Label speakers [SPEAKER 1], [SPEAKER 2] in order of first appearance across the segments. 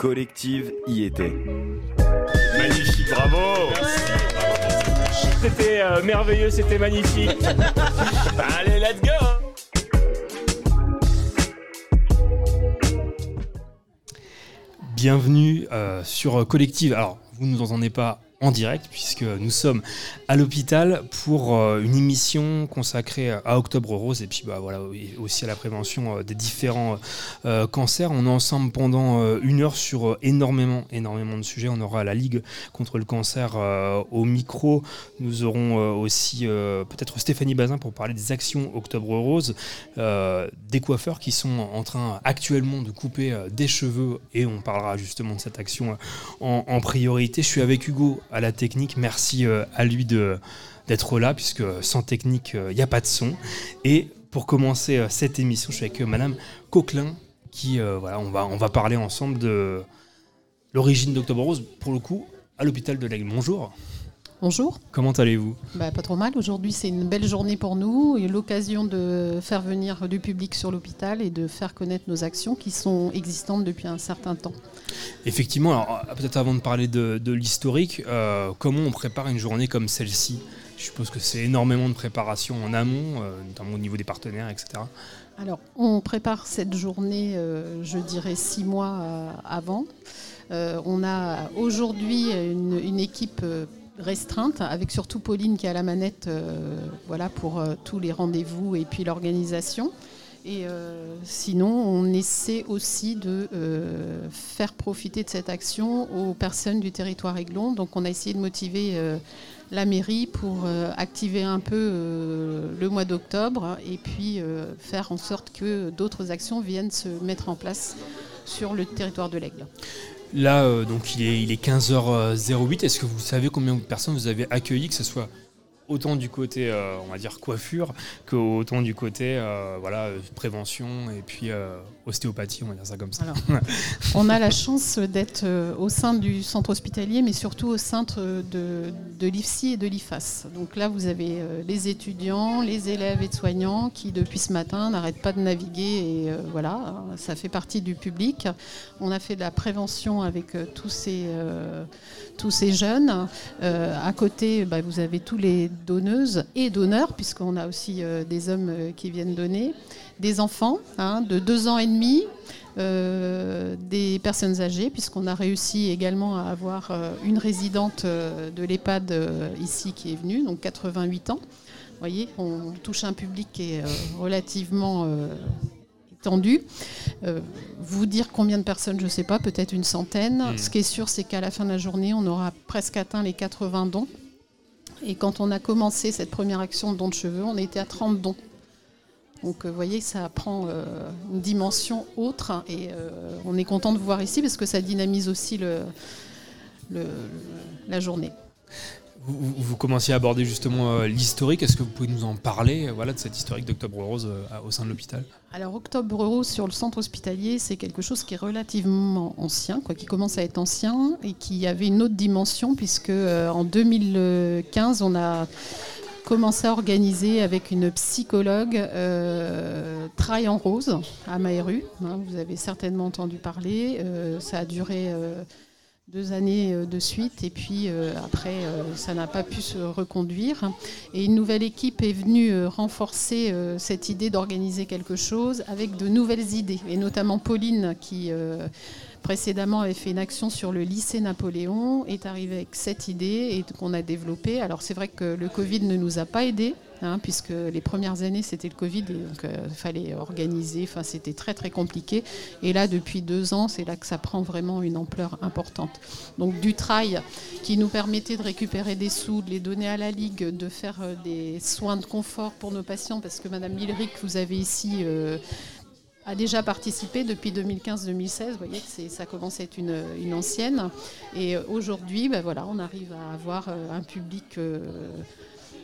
[SPEAKER 1] collective y était.
[SPEAKER 2] Magnifique, bravo
[SPEAKER 3] C'était euh, merveilleux, c'était magnifique.
[SPEAKER 2] Allez, let's go
[SPEAKER 4] Bienvenue euh, sur Collective. Alors, vous ne nous entendez pas en direct puisque nous sommes à l'hôpital pour euh, une émission consacrée à Octobre Rose et puis bah, voilà, aussi à la prévention euh, des différents euh, cancers. On est ensemble pendant une heure sur énormément, énormément de sujets. On aura la Ligue contre le cancer au micro. Nous aurons aussi peut-être Stéphanie Bazin pour parler des actions Octobre Rose, des coiffeurs qui sont en train actuellement de couper des cheveux et on parlera justement de cette action en priorité. Je suis avec Hugo à la technique. Merci euh, à lui d'être là puisque sans technique il n'y a pas de son. Et pour commencer euh, cette émission, je suis avec euh, Madame Coquelin qui euh, voilà, on va on va parler ensemble de l'origine d'Octobre Rose pour le coup à l'hôpital de l'Aigle. Bonjour.
[SPEAKER 5] Bonjour,
[SPEAKER 4] Comment allez-vous?
[SPEAKER 5] Bah, pas trop mal. Aujourd'hui, c'est une belle journée pour nous et l'occasion de faire venir du public sur l'hôpital et de faire connaître nos actions qui sont existantes depuis un certain temps.
[SPEAKER 4] Effectivement, alors euh, peut-être avant de parler de, de l'historique, euh, comment on prépare une journée comme celle-ci? Je suppose que c'est énormément de préparation en amont, euh, notamment au niveau des partenaires, etc.
[SPEAKER 5] Alors, on prépare cette journée, euh, je dirais, six mois avant. On a aujourd'hui une, une équipe restreinte, avec surtout Pauline qui est à la manette euh, voilà, pour euh, tous les rendez-vous et puis l'organisation. Et euh, sinon, on essaie aussi de faire profiter de cette action aux personnes du territoire Aiglon. Donc, on a essayé de motiver la mairie pour activer un peu le mois d'octobre et puis faire en sorte que d'autres actions viennent se mettre en place sur le territoire de l'Aigle.
[SPEAKER 4] Là, euh, donc il est, il est 15h08. Est-ce que vous savez combien de personnes vous avez accueillies, que ce soit autant du côté, euh, on va dire, coiffure, que autant du côté, euh, voilà, prévention et puis ostéopathie, on va dire ça comme ça.
[SPEAKER 5] On a la chance d'être euh, au sein du centre hospitalier, mais surtout au sein de, l'IFSI et de l'IFAS. Donc là, vous avez euh, les étudiants, les élèves et soignants qui, depuis ce matin, n'arrêtent pas de naviguer. Et euh, voilà, ça fait partie du public. On a fait de la prévention avec tous ces, jeunes. À côté, bah, vous avez tous les donneuses et donneurs, puisqu'on a aussi des hommes qui viennent donner, des enfants hein, de deux ans et demi, euh, des personnes âgées, puisqu'on a réussi également à avoir euh, une résidente euh, de l'EHPAD ici qui est venue, donc 88 ans. Vous voyez, on touche un public qui est relativement étendu. Euh, vous dire combien de personnes, je ne sais pas, peut-être une centaine.
[SPEAKER 4] Mm.
[SPEAKER 5] Ce qui est sûr, c'est qu'à la fin de la journée, on aura presque atteint les 80 dons. Et quand on a commencé cette première action de don de cheveux, on était à 30 dons. Donc, euh, vous voyez, ça prend euh, une dimension autre et euh, on est content de vous voir ici parce que ça dynamise aussi le, le- la journée.
[SPEAKER 4] Vous, vous- commenciez à aborder justement l'historique. Est-ce que vous pouvez nous en parler, voilà, de cette historique d'Octobre Rose au sein de l'hôpital?
[SPEAKER 5] Alors, Octobre Rose sur le centre hospitalier, c'est quelque chose qui est relativement ancien, quoi, qui commence à être ancien et qui avait une autre dimension, puisque en 2015, on a commencé à organiser avec une psychologue euh, Trail en rose à Maheru. hein, vous avez certainement entendu parler. Euh, ça a duré euh, deux années euh, de suite et puis après, ça n'a pas pu se reconduire. Et une nouvelle équipe est venue renforcer cette idée d'organiser quelque chose avec de nouvelles idées, et notamment Pauline qui précédemment avait fait une action sur le lycée Napoléon, est arrivée avec cette idée et qu'on a développée. Alors c'est vrai que le Covid ne nous a pas aidés. hein, puisque les premières années c'était le Covid et donc euh, il fallait organiser, enfin c'était très très compliqué. Et là depuis deux ans c'est là que ça prend vraiment une ampleur importante. Donc du trail qui nous permettait de récupérer des sous, de les donner à la Ligue, de faire euh, des soins de confort pour nos patients, parce que Madame Milric, vous avez ici, euh, a déjà participé depuis 2015-2016. Vous voyez que ça commence à être une, ancienne. Et aujourd'hui, ben voilà, on arrive à avoir euh, un public euh,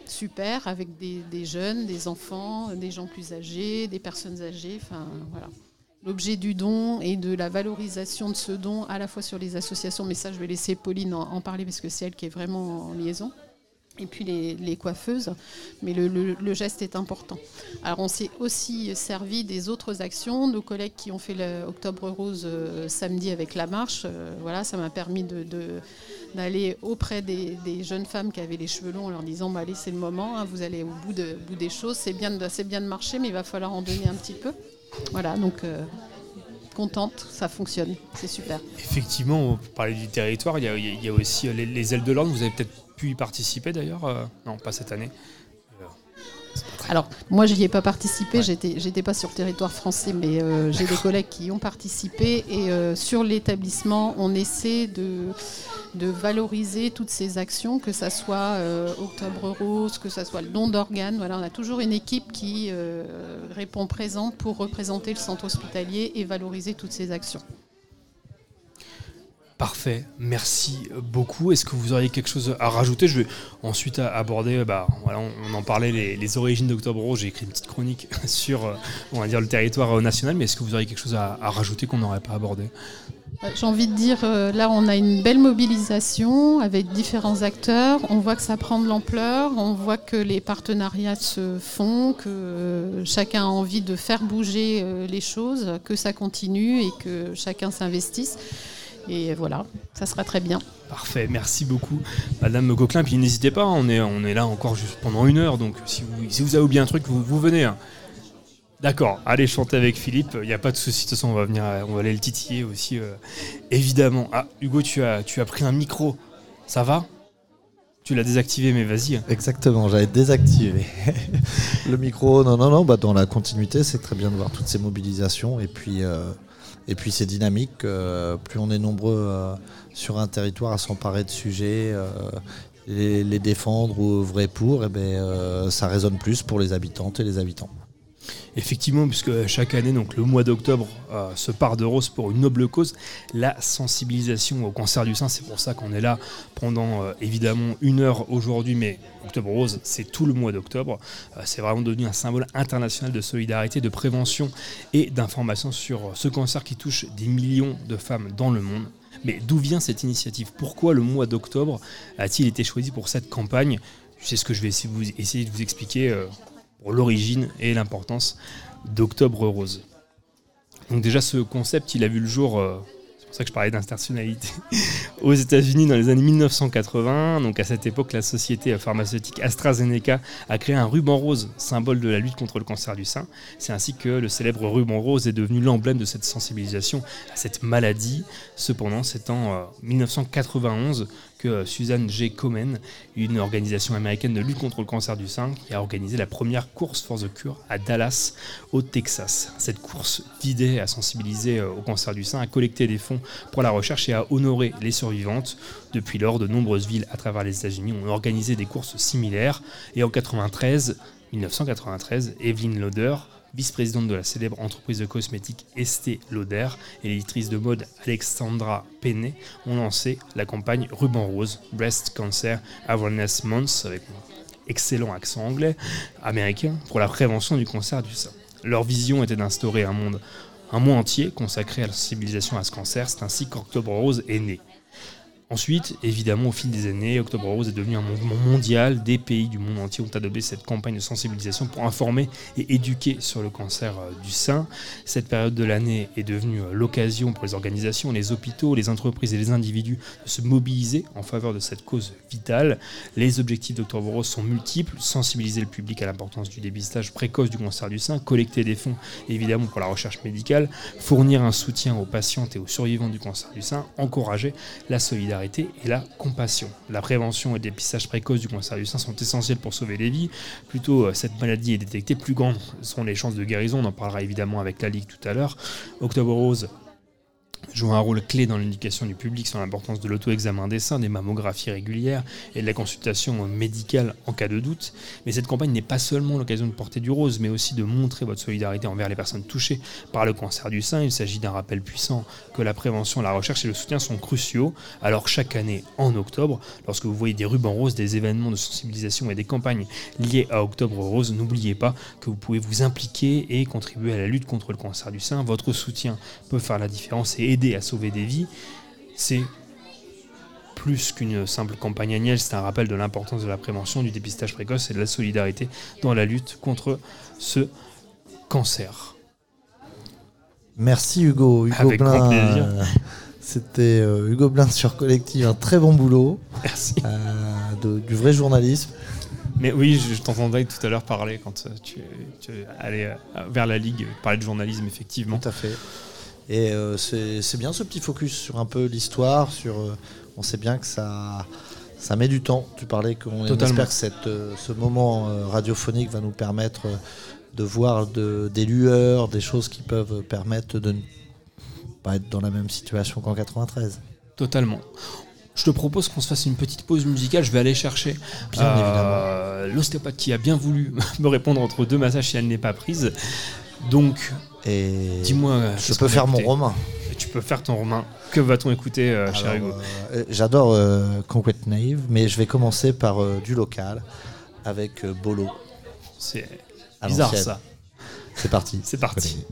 [SPEAKER 5] super avec des, jeunes, des enfants, des gens plus âgés, des personnes âgées. Enfin, voilà. L'objet du don et de la valorisation de ce don, à la fois sur les associations, mais ça, je vais laisser Pauline en parler parce que c'est elle qui est vraiment en liaison. Et puis les, coiffeuses, mais le, geste est important. Alors on s'est aussi servi des autres actions, nos collègues qui ont fait l'Octobre Rose euh, samedi avec la marche, euh, voilà, ça m'a permis d'aller auprès des, jeunes femmes qui avaient les cheveux longs en leur disant allez c'est le moment, hein, vous allez au bout, de, bout des choses, c'est bien, de, bien de marcher mais il va falloir en donner un petit peu. Voilà, donc euh, contente, ça fonctionne, c'est super.
[SPEAKER 4] Effectivement, pour parler du territoire, il y a, aussi les, les ailes de l'ordre, vous avez peut-être pu y participer d'ailleurs euh, Non, pas cette année.
[SPEAKER 5] Alors, moi, je n'y ai pas participé, j'étais, j'étais pas sur le territoire français, mais euh, j'ai des collègues qui y ont participé. Et euh, sur l'établissement, on essaie de, de valoriser toutes ces actions, que ce soit Octobre Rose, que ce soit le don d'organes. Voilà, on a toujours une équipe qui répond présente pour représenter le centre hospitalier et valoriser toutes ces actions.
[SPEAKER 4] Parfait, merci beaucoup. Est-ce que vous auriez quelque chose à rajouter? Je vais ensuite aborder, bah, on, en parlait, les, origines d'Octobre Rose. J'ai écrit une petite chronique sur, euh, on va dire, le territoire euh, national, mais est-ce que vous auriez quelque chose à, rajouter qu'on n'aurait pas abordé?
[SPEAKER 5] Euh, j'ai envie de dire, là, on a une belle mobilisation avec différents acteurs. On voit que ça prend de l'ampleur. On voit que les partenariats se font, que chacun a envie de faire bouger les choses, que ça continue et que chacun s'investisse. Et voilà, ça sera très bien.
[SPEAKER 4] Parfait, merci beaucoup, Madame Coquelin. Puis n'hésitez pas, on est, on est là encore juste pendant une heure, donc si vous, si vous avez oublié un truc, vous, vous venez. Hein. D'accord, allez chanter avec Philippe, il n'y a pas de souci, de toute façon on va venir, on va aller le titiller aussi, euh, évidemment. Ah, Hugo, tu as, tu as pris un micro, ça va? Tu l'as désactivé, mais vas-y.
[SPEAKER 1] Exactement, j'avais désactivé le micro. Non, non, non, bah dans la continuité, c'est très bien de voir toutes ces mobilisations. Et puis, euh, et puis c'est dynamique, euh, plus on est nombreux euh, sur un territoire à s'emparer de sujets, euh, les, défendre ou œuvrer pour, eh ben, ça résonne plus pour les habitantes et les habitants.
[SPEAKER 4] Effectivement, puisque chaque année, donc le mois d'octobre, euh, se part de rose pour une noble cause, la sensibilisation au cancer du sein. C'est pour ça qu'on est là pendant euh, évidemment une heure aujourd'hui, mais Octobre Rose, c'est tout le mois d'octobre. Euh, c'est vraiment devenu un symbole international de solidarité, de prévention et d'information sur ce cancer qui touche des millions de femmes dans le monde. Mais d'où vient cette initiative? Pourquoi le mois d'octobre a-t-il été choisi pour cette campagne? C'est ce que je vais essayer de vous expliquer l'origine et l'importance d'Octobre Rose. Donc déjà ce concept, il a vu le jour euh, pour ça que je parlais d'institutionnalité, aux États-Unis dans les années 1980. Donc à cette époque, la société pharmaceutique AstraZeneca a créé un ruban rose, symbole de la lutte contre le cancer du sein. C'est ainsi que le célèbre ruban rose est devenu l'emblème de cette sensibilisation à cette maladie. Cependant, c'est en 1991 euh, que Suzanne G. Komen, une organisation américaine de lutte contre le cancer du sein, qui a organisé la première course for the cure à Dallas, au Texas. Cette course vidait à sensibiliser euh, au cancer du sein, à collecter des fonds pour la recherche et à honorer les survivantes. Depuis lors, de nombreuses villes à travers les États-Unis ont organisé des courses similaires. Et en 93, 1993, Evelyn Lauder, vice-présidente de la célèbre entreprise de cosmétiques Estée Lauder et l'éditrice de mode Alexandra Penney ont lancé la campagne Ruban Rose Breast Cancer Awareness Month avec un excellent accent anglais américain pour la prévention du cancer du sein. Leur vision était d'instaurer un monde un mois entier consacré à la sensibilisation à ce cancer. C'est ainsi qu'Octobre Rose est né. Ensuite, évidemment, au fil des années, Octobre Rose est devenu un mouvement mondial. Des pays du monde entier ont adopté cette campagne de sensibilisation pour informer et éduquer sur le cancer euh, du sein. Cette période de l'année est devenue euh, l'occasion pour les organisations, les hôpitaux, les entreprises et les individus de se mobiliser en faveur de cette cause vitale. Les objectifs d'Octobre Rose sont multiples sensibiliser le public à l'importance du dépistage précoce du cancer du sein, collecter des fonds évidemment pour la recherche médicale, fournir un soutien aux patientes et aux survivants du cancer du sein, encourager la solidarité et la compassion. La prévention et le dépistage précoce du cancer du sein sont essentiels pour sauver les vies. Plutôt euh, cette maladie est détectée, plus grandes sont les chances de guérison. On en parlera évidemment avec la Ligue tout à l'heure. Octobre Rose joue un rôle clé dans l'éducation du public sur l'importance de l'auto-examen des seins, des mammographies régulières et de la consultation médicale en cas de doute. Mais cette campagne n'est pas seulement l'occasion de porter du rose, mais aussi de montrer votre solidarité envers les personnes touchées par le cancer du sein. Il s'agit d'un rappel puissant que la prévention, la recherche et le soutien sont cruciaux. Alors chaque année, en octobre, lorsque vous voyez des rubans roses, des événements de sensibilisation et des campagnes liées à Octobre Rose, n'oubliez pas que vous pouvez vous impliquer et contribuer à la lutte contre le cancer du sein. Votre soutien peut faire la différence et aider à sauver des vies, c'est
[SPEAKER 6] plus qu'une simple campagne annuelle, c'est un rappel de l'importance de la prévention, du dépistage précoce et de la solidarité dans la lutte contre ce cancer.
[SPEAKER 1] Merci Hugo. Hugo
[SPEAKER 6] Avec grand
[SPEAKER 1] Blin,
[SPEAKER 6] plaisir.
[SPEAKER 1] euh, C'était euh, Hugo Blin sur Collective, un très bon boulot,
[SPEAKER 6] Merci.
[SPEAKER 1] euh, de- du vrai journalisme.
[SPEAKER 6] Mais oui, je, je t'entendais tout à l'heure parler quand tu, tu allais vers la Ligue, parler de journalisme, effectivement.
[SPEAKER 1] Tout à fait. Et euh, c'est bien ce petit focus sur un peu l'histoire, sur euh, on sait bien que ça ça met du temps. Tu parlais qu'on espère que cette, euh, ce moment radiophonique va nous permettre de voir de, des lueurs, des choses qui peuvent permettre de ne pas être dans la même situation qu'en 93.
[SPEAKER 6] Totalement. Je te propose qu'on se fasse une petite pause musicale. Je vais aller chercher l'ostéopathe qui a bien voulu me répondre entre deux massages si elle n'est pas prise. Donc,
[SPEAKER 1] Et
[SPEAKER 6] dis-moi. euh,
[SPEAKER 1] je peux faire mon romain.
[SPEAKER 6] Et Tu peux faire ton romain. Que va-t-on écouter, euh, cher Hugo
[SPEAKER 1] euh, J'adore euh, Concrete Naive, mais je vais commencer par du local avec Bolo.
[SPEAKER 6] C'est bizarre ça.
[SPEAKER 1] C'est parti.
[SPEAKER 6] C'est parti.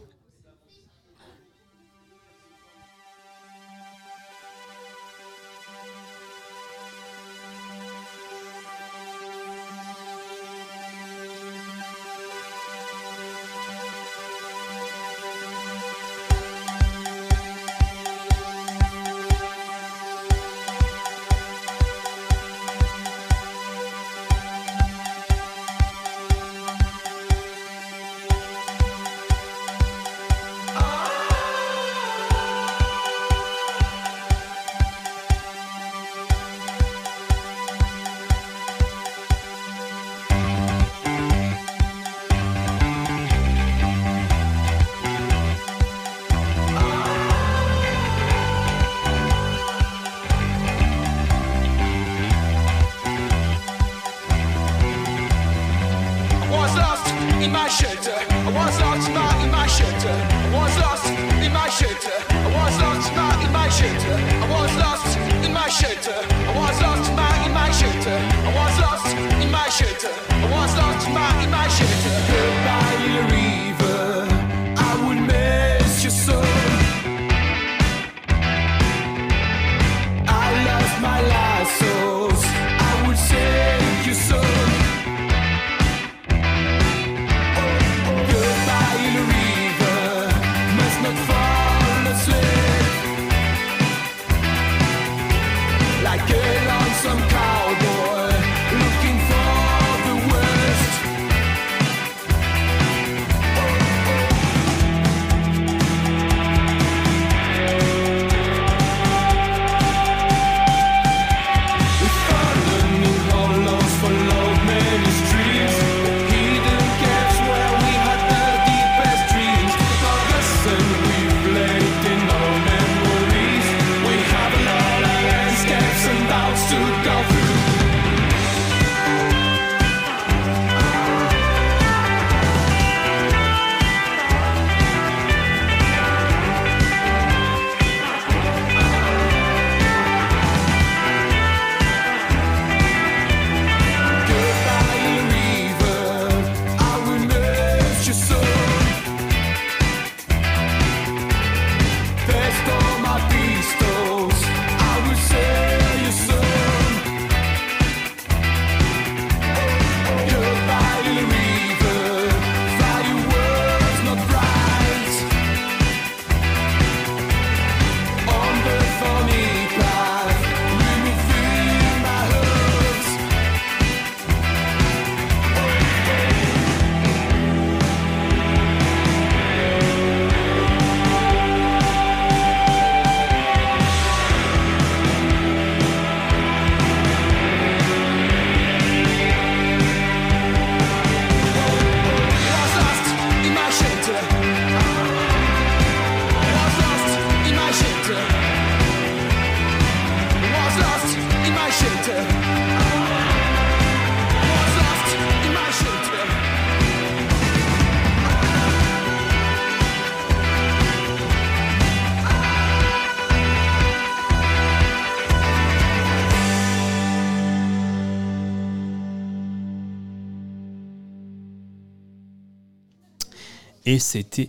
[SPEAKER 6] Et c'était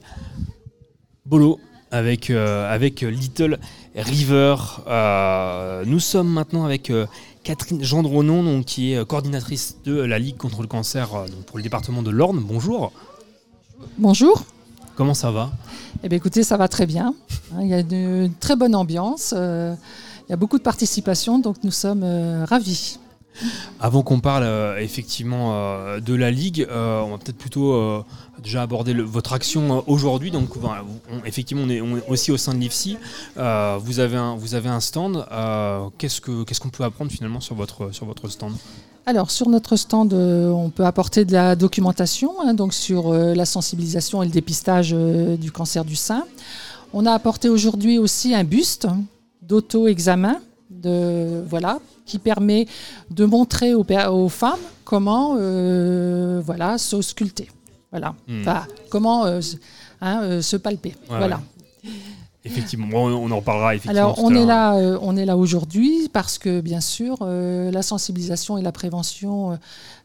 [SPEAKER 6] Bolo
[SPEAKER 4] avec, euh, avec Little River. Euh, nous sommes maintenant avec euh, Catherine Gendronon, donc, qui est coordinatrice de la Ligue contre le cancer euh, donc, pour le département de l'Orne. Bonjour,
[SPEAKER 7] Bonjour.
[SPEAKER 4] comment ça va?
[SPEAKER 7] Eh bien, écoutez, ça va très bien. Hein, Il y a une très bonne ambiance. euh, Il y a beaucoup de participation, donc nous sommes euh, ravis.
[SPEAKER 4] Avant qu'on parle euh, effectivement euh, de la Ligue, euh, on va peut-être plutôt déjà aborder votre action aujourd'hui. Donc, effectivement, on est, aussi au sein de l'IFSI. Vous, avez un, vous avez un stand. Qu'est-ce que- qu'est-ce qu'on peut apprendre finalement sur votre, sur votre stand?
[SPEAKER 7] Alors, sur notre stand, on peut apporter de la documentation, hein, donc sur la sensibilisation et le dépistage du cancer du sein. On a apporté aujourd'hui aussi un buste d'auto-examen, de, voilà, qui permet de montrer aux, femmes comment euh, voilà, s'ausculter. Voilà.
[SPEAKER 4] Hmm.
[SPEAKER 7] Enfin, comment euh, hein, euh, se palper.
[SPEAKER 4] Ouais,
[SPEAKER 7] voilà.
[SPEAKER 4] ouais. Effectivement, on en reparlera effectivement.
[SPEAKER 7] Alors, on est là, euh, on est là aujourd'hui parce que, bien sûr, euh, la sensibilisation et la prévention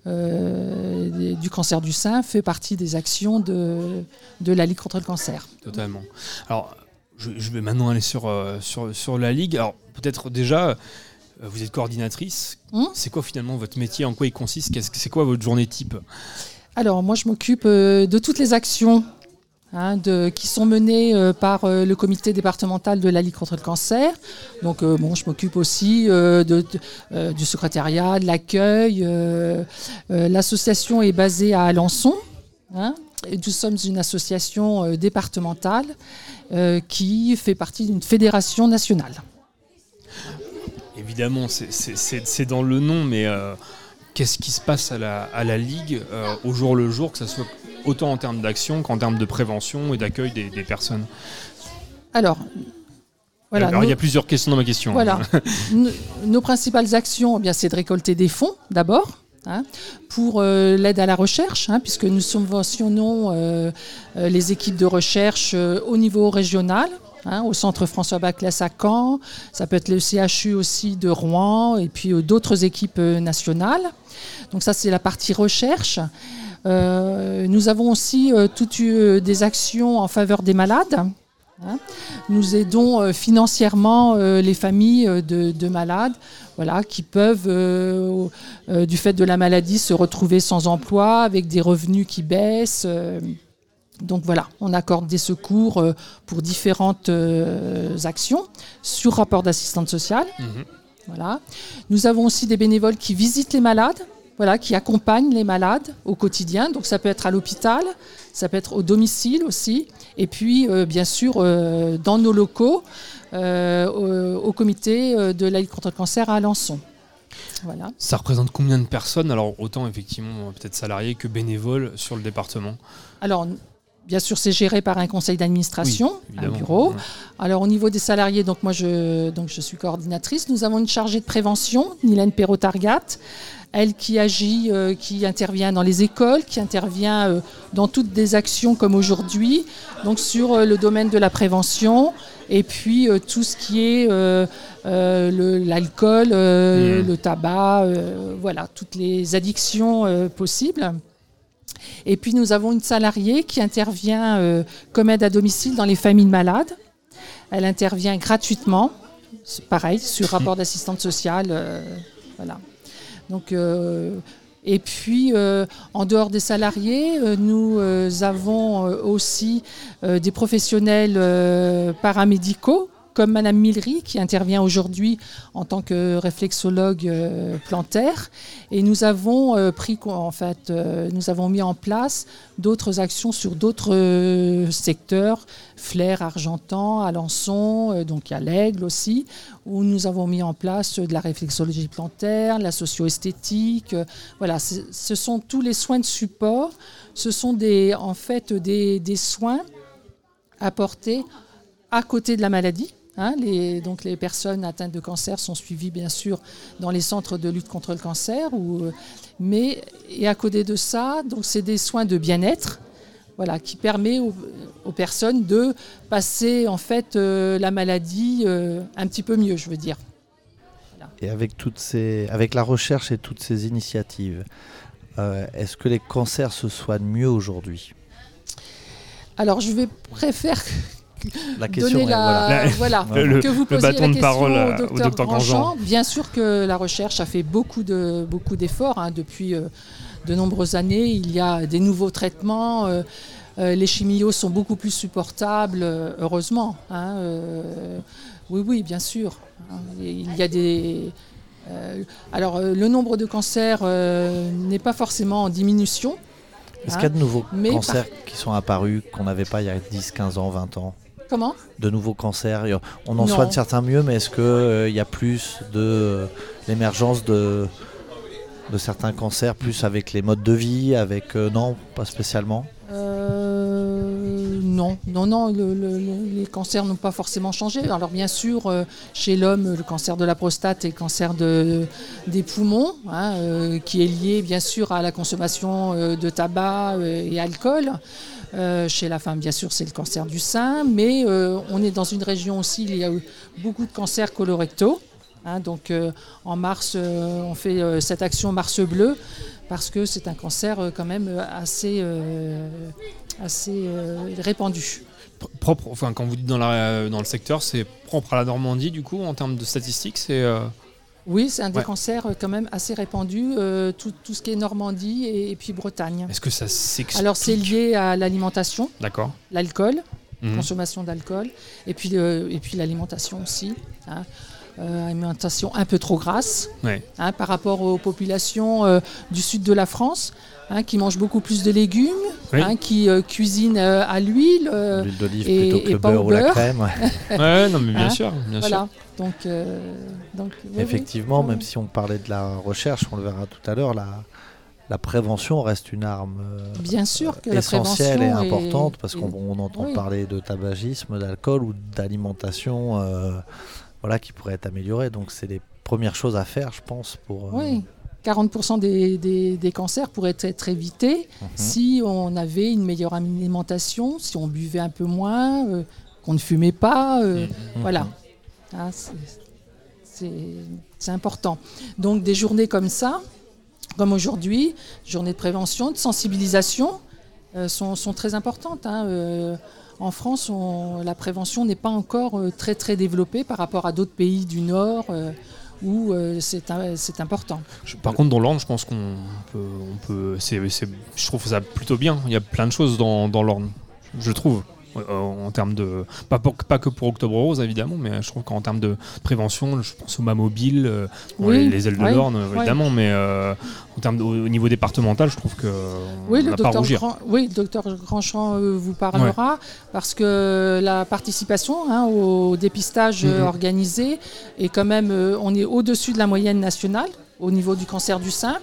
[SPEAKER 7] euh, des- du cancer du sein fait partie des actions de, de la Ligue contre le cancer.
[SPEAKER 4] Totalement. Alors, je, je vais maintenant aller sur, sur, sur la Ligue. Alors, peut-être déjà, vous êtes coordinatrice.
[SPEAKER 7] Hmm
[SPEAKER 4] c'est quoi finalement votre métier? En quoi il consiste? C'est quoi votre journée type?
[SPEAKER 7] Alors, moi, je m'occupe euh, de toutes les actions hein, de, qui sont menées euh, par euh, le comité départemental de la Ligue contre le cancer. Donc, euh, bon, je m'occupe aussi euh, de, de- euh, du secrétariat, de l'accueil. euh, euh, L'association est basée à Alençon. hein, et nous sommes une association euh, départementale euh, qui fait partie d'une fédération nationale.
[SPEAKER 4] Évidemment, c'est- dans le nom, mais euh, qu'est-ce qui se passe à la, à la Ligue euh, au jour le jour, que ce soit autant en termes d'action qu'en termes de prévention et d'accueil des, des personnes?
[SPEAKER 7] Alors, voilà.
[SPEAKER 4] Alors, il y a plusieurs questions dans ma question.
[SPEAKER 7] Voilà. Nos principales actions, eh bien, c'est de récolter des fonds d'abord. hein, pour euh, l'aide à la recherche, hein, puisque nous subventionnons les équipes de recherche au niveau régional, hein, au centre François Baclès à Caen, ça peut être le CHU aussi de Rouen, et puis euh, d'autres équipes euh, nationales. Donc ça, c'est la partie recherche. Euh, nous avons aussi toutes des actions en faveur des malades. hein. Nous aidons financièrement les familles de, de malades voilà, qui peuvent, du fait de la maladie, se retrouver sans emploi, avec des revenus qui baissent. Donc voilà, on accorde des secours euh, pour différentes euh, actions sur rapport d'assistante sociale.
[SPEAKER 4] Mhm.
[SPEAKER 7] Voilà. Nous avons aussi des bénévoles qui visitent les malades, voilà, qui accompagnent les malades au quotidien. Donc ça peut être à l'hôpital, ça peut être au domicile aussi, et puis euh, bien sûr euh, dans nos locaux euh, au, au comité de la lutte contre le cancer à Alençon. Voilà.
[SPEAKER 4] Ça représente combien de personnes? Alors, autant effectivement, peut-être salariés que bénévoles sur le département?
[SPEAKER 7] Alors bien sûr c'est géré par un conseil d'administration,
[SPEAKER 4] Oui,
[SPEAKER 7] un bureau.
[SPEAKER 4] Ouais.
[SPEAKER 7] Alors au niveau des salariés, donc moi je, donc je suis coordinatrice. Nous avons une chargée de prévention, Nilène Perrot-Targat, elle qui agit, euh, qui intervient dans les écoles, qui intervient euh, dans toutes des actions comme aujourd'hui, donc sur euh, le domaine de la prévention et puis tout ce qui est l'alcool,
[SPEAKER 4] Mhm.
[SPEAKER 7] le tabac, voilà, toutes les addictions possibles. Et puis nous avons une salariée qui intervient euh, comme aide à domicile dans les familles malades. Elle intervient gratuitement, pareil, sur rapport d'assistante sociale. euh, voilà. Donc, euh, et puis, euh, en dehors des salariés, euh, nous avons aussi des professionnels paramédicaux, comme Madame Millery, qui intervient aujourd'hui en tant que réflexologue euh, plantaire. Et nous avons euh, pris, en fait, euh, nous avons mis en place d'autres actions sur d'autres secteurs, Flair, Argentan, Alençon, donc a l'Aigle aussi, où nous avons mis en place de la réflexologie plantaire, la socio-esthétique. voilà, ce sont tous les soins de support. Ce sont des, en fait des soins apportés à côté de la maladie. Hein. les, donc les personnes atteintes de cancer sont suivies bien sûr dans les centres de lutte contre le cancer, ou, euh, mais et à côté de ça, donc c'est des soins de bien-être, voilà, qui permet aux, aux personnes de passer en fait euh, la maladie euh, un petit peu mieux, je veux dire.
[SPEAKER 1] Et avec, toutes ces, avec la recherche et toutes ces initiatives, euh, est-ce que les cancers se soignent mieux aujourd'hui?
[SPEAKER 7] Alors je vais préfère
[SPEAKER 1] La question
[SPEAKER 7] donner
[SPEAKER 1] est,
[SPEAKER 7] la,
[SPEAKER 1] voilà.
[SPEAKER 7] voilà,
[SPEAKER 1] Le-
[SPEAKER 4] le-
[SPEAKER 7] que vous
[SPEAKER 4] le
[SPEAKER 7] posiez
[SPEAKER 4] bâton
[SPEAKER 7] la
[SPEAKER 4] de
[SPEAKER 7] question
[SPEAKER 4] parole
[SPEAKER 7] au
[SPEAKER 4] au
[SPEAKER 7] docteur,
[SPEAKER 4] docteur Grandjean.
[SPEAKER 7] Grandjean. Bien sûr que la recherche a fait beaucoup de beaucoup d'efforts hein, depuis euh, de nombreuses années. Il y a des nouveaux traitements. euh, euh, les chimios sont beaucoup plus supportables, heureusement. hein, euh, oui, oui, bien sûr. hein. Il y a des. euh, alors, le nombre de cancers euh, n'est pas forcément en diminution.
[SPEAKER 1] Est-ce
[SPEAKER 7] hein.
[SPEAKER 1] qu'il y a de nouveaux
[SPEAKER 7] Mais
[SPEAKER 1] cancers qui sont apparus qu'on n'avait pas il y a 10, 15 ans, 20 ans?
[SPEAKER 7] Comment
[SPEAKER 1] De nouveaux cancers On en
[SPEAKER 7] Non.
[SPEAKER 1] soigne certains mieux, mais est-ce qu'il y a plus de euh, l'émergence de, de certains cancers, plus avec les modes de vie, avec... euh, non, pas spécialement?
[SPEAKER 7] Euh, non, non, non, le- le- le- les cancers n'ont pas forcément changé. Alors bien sûr, euh, chez l'homme, le cancer de la prostate et le cancer de- des poumons, hein, euh, qui est lié bien sûr à la consommation euh, de tabac euh, et alcool. Euh, chez la femme, bien sûr, c'est le cancer du sein, mais euh, on est dans une région aussi, il y a eu beaucoup de cancers colorectaux. hein. donc euh, en mars, on fait cette action Mars Bleu parce que c'est un cancer quand même assez, assez répandu.
[SPEAKER 4] Pr- Propre, enfin, quand vous dites dans, dans le secteur, c'est propre à la Normandie, du coup, en termes de statistiques, c'est. Euh,
[SPEAKER 7] Oui, c'est un des
[SPEAKER 4] Ouais.
[SPEAKER 7] cancers euh, quand même assez répandu, euh, tout, tout ce qui est Normandie et, et puis Bretagne.
[SPEAKER 4] Est-ce que ça s'explique
[SPEAKER 7] Alors c'est lié à l'alimentation,
[SPEAKER 4] D'accord.
[SPEAKER 7] l'alcool,
[SPEAKER 4] Mhm.
[SPEAKER 7] consommation d'alcool, et puis, le- et puis l'alimentation aussi. hein. Euh, alimentation un peu trop grasse
[SPEAKER 4] Ouais.
[SPEAKER 7] hein, par rapport aux populations euh, du sud de la France, hein, qui mangent beaucoup plus de légumes,
[SPEAKER 4] Oui.
[SPEAKER 7] hein, qui euh, cuisinent euh, à l'huile. euh,
[SPEAKER 1] L'huile d'olive
[SPEAKER 7] et-
[SPEAKER 1] plutôt que
[SPEAKER 7] et
[SPEAKER 1] le beurre ou la crème. ouais.
[SPEAKER 4] Ouais, non, mais bien
[SPEAKER 7] Hein
[SPEAKER 4] sûr, bien sûr.
[SPEAKER 7] voilà. Donc, euh, donc oui.
[SPEAKER 1] Effectivement,
[SPEAKER 7] Oui,
[SPEAKER 1] même si on parlait de la recherche, on le verra tout à l'heure, la, la prévention reste une arme euh,
[SPEAKER 7] Bien sûr que la
[SPEAKER 1] essentielle et
[SPEAKER 7] est-
[SPEAKER 1] importante parce qu'on on entend
[SPEAKER 7] oui.
[SPEAKER 1] parler de tabagisme, d'alcool ou d'alimentation euh, voilà, qui pourrait être améliorée. Donc c'est les premières choses à faire, je pense, pour... euh,
[SPEAKER 7] Oui, 40% des, des- des cancers pourraient être évités
[SPEAKER 1] mhm.
[SPEAKER 7] si on avait une meilleure alimentation, si on buvait un peu moins, euh, qu'on ne fumait pas. euh,
[SPEAKER 1] Mhm.
[SPEAKER 7] Voilà. Ah, c'est- important. Donc des journées comme ça, comme aujourd'hui, journées de prévention, de sensibilisation, euh, sont, sont très importantes. hein. En France, on- la prévention n'est pas encore très très développée par rapport à d'autres pays du Nord où euh, c'est important.
[SPEAKER 4] Par contre, dans l'Orne, je pense qu'on peut. On peut je trouve ça plutôt bien. Il y a plein de choses dans, dans l'Orne, je trouve. Euh, En termes de. Pas, pour- pas que pour Octobre Rose, évidemment, mais je trouve qu'en termes de prévention, je pense au mât mobile, euh,
[SPEAKER 7] Oui,
[SPEAKER 4] les, les ailes de
[SPEAKER 7] oui,
[SPEAKER 4] l'Orne,
[SPEAKER 7] oui.
[SPEAKER 4] évidemment, mais euh, en termes de- au, au niveau départemental, je trouve que.
[SPEAKER 7] Oui,
[SPEAKER 4] on
[SPEAKER 7] le
[SPEAKER 4] n'a pas
[SPEAKER 7] docteur,
[SPEAKER 4] rougir.
[SPEAKER 7] Grand, oui, le docteur Grandchamp euh, vous parlera parce que la participation hein, au dépistage
[SPEAKER 4] Mhm.
[SPEAKER 7] organisé est quand même, on est au-dessus de la moyenne nationale au niveau du cancer du sein.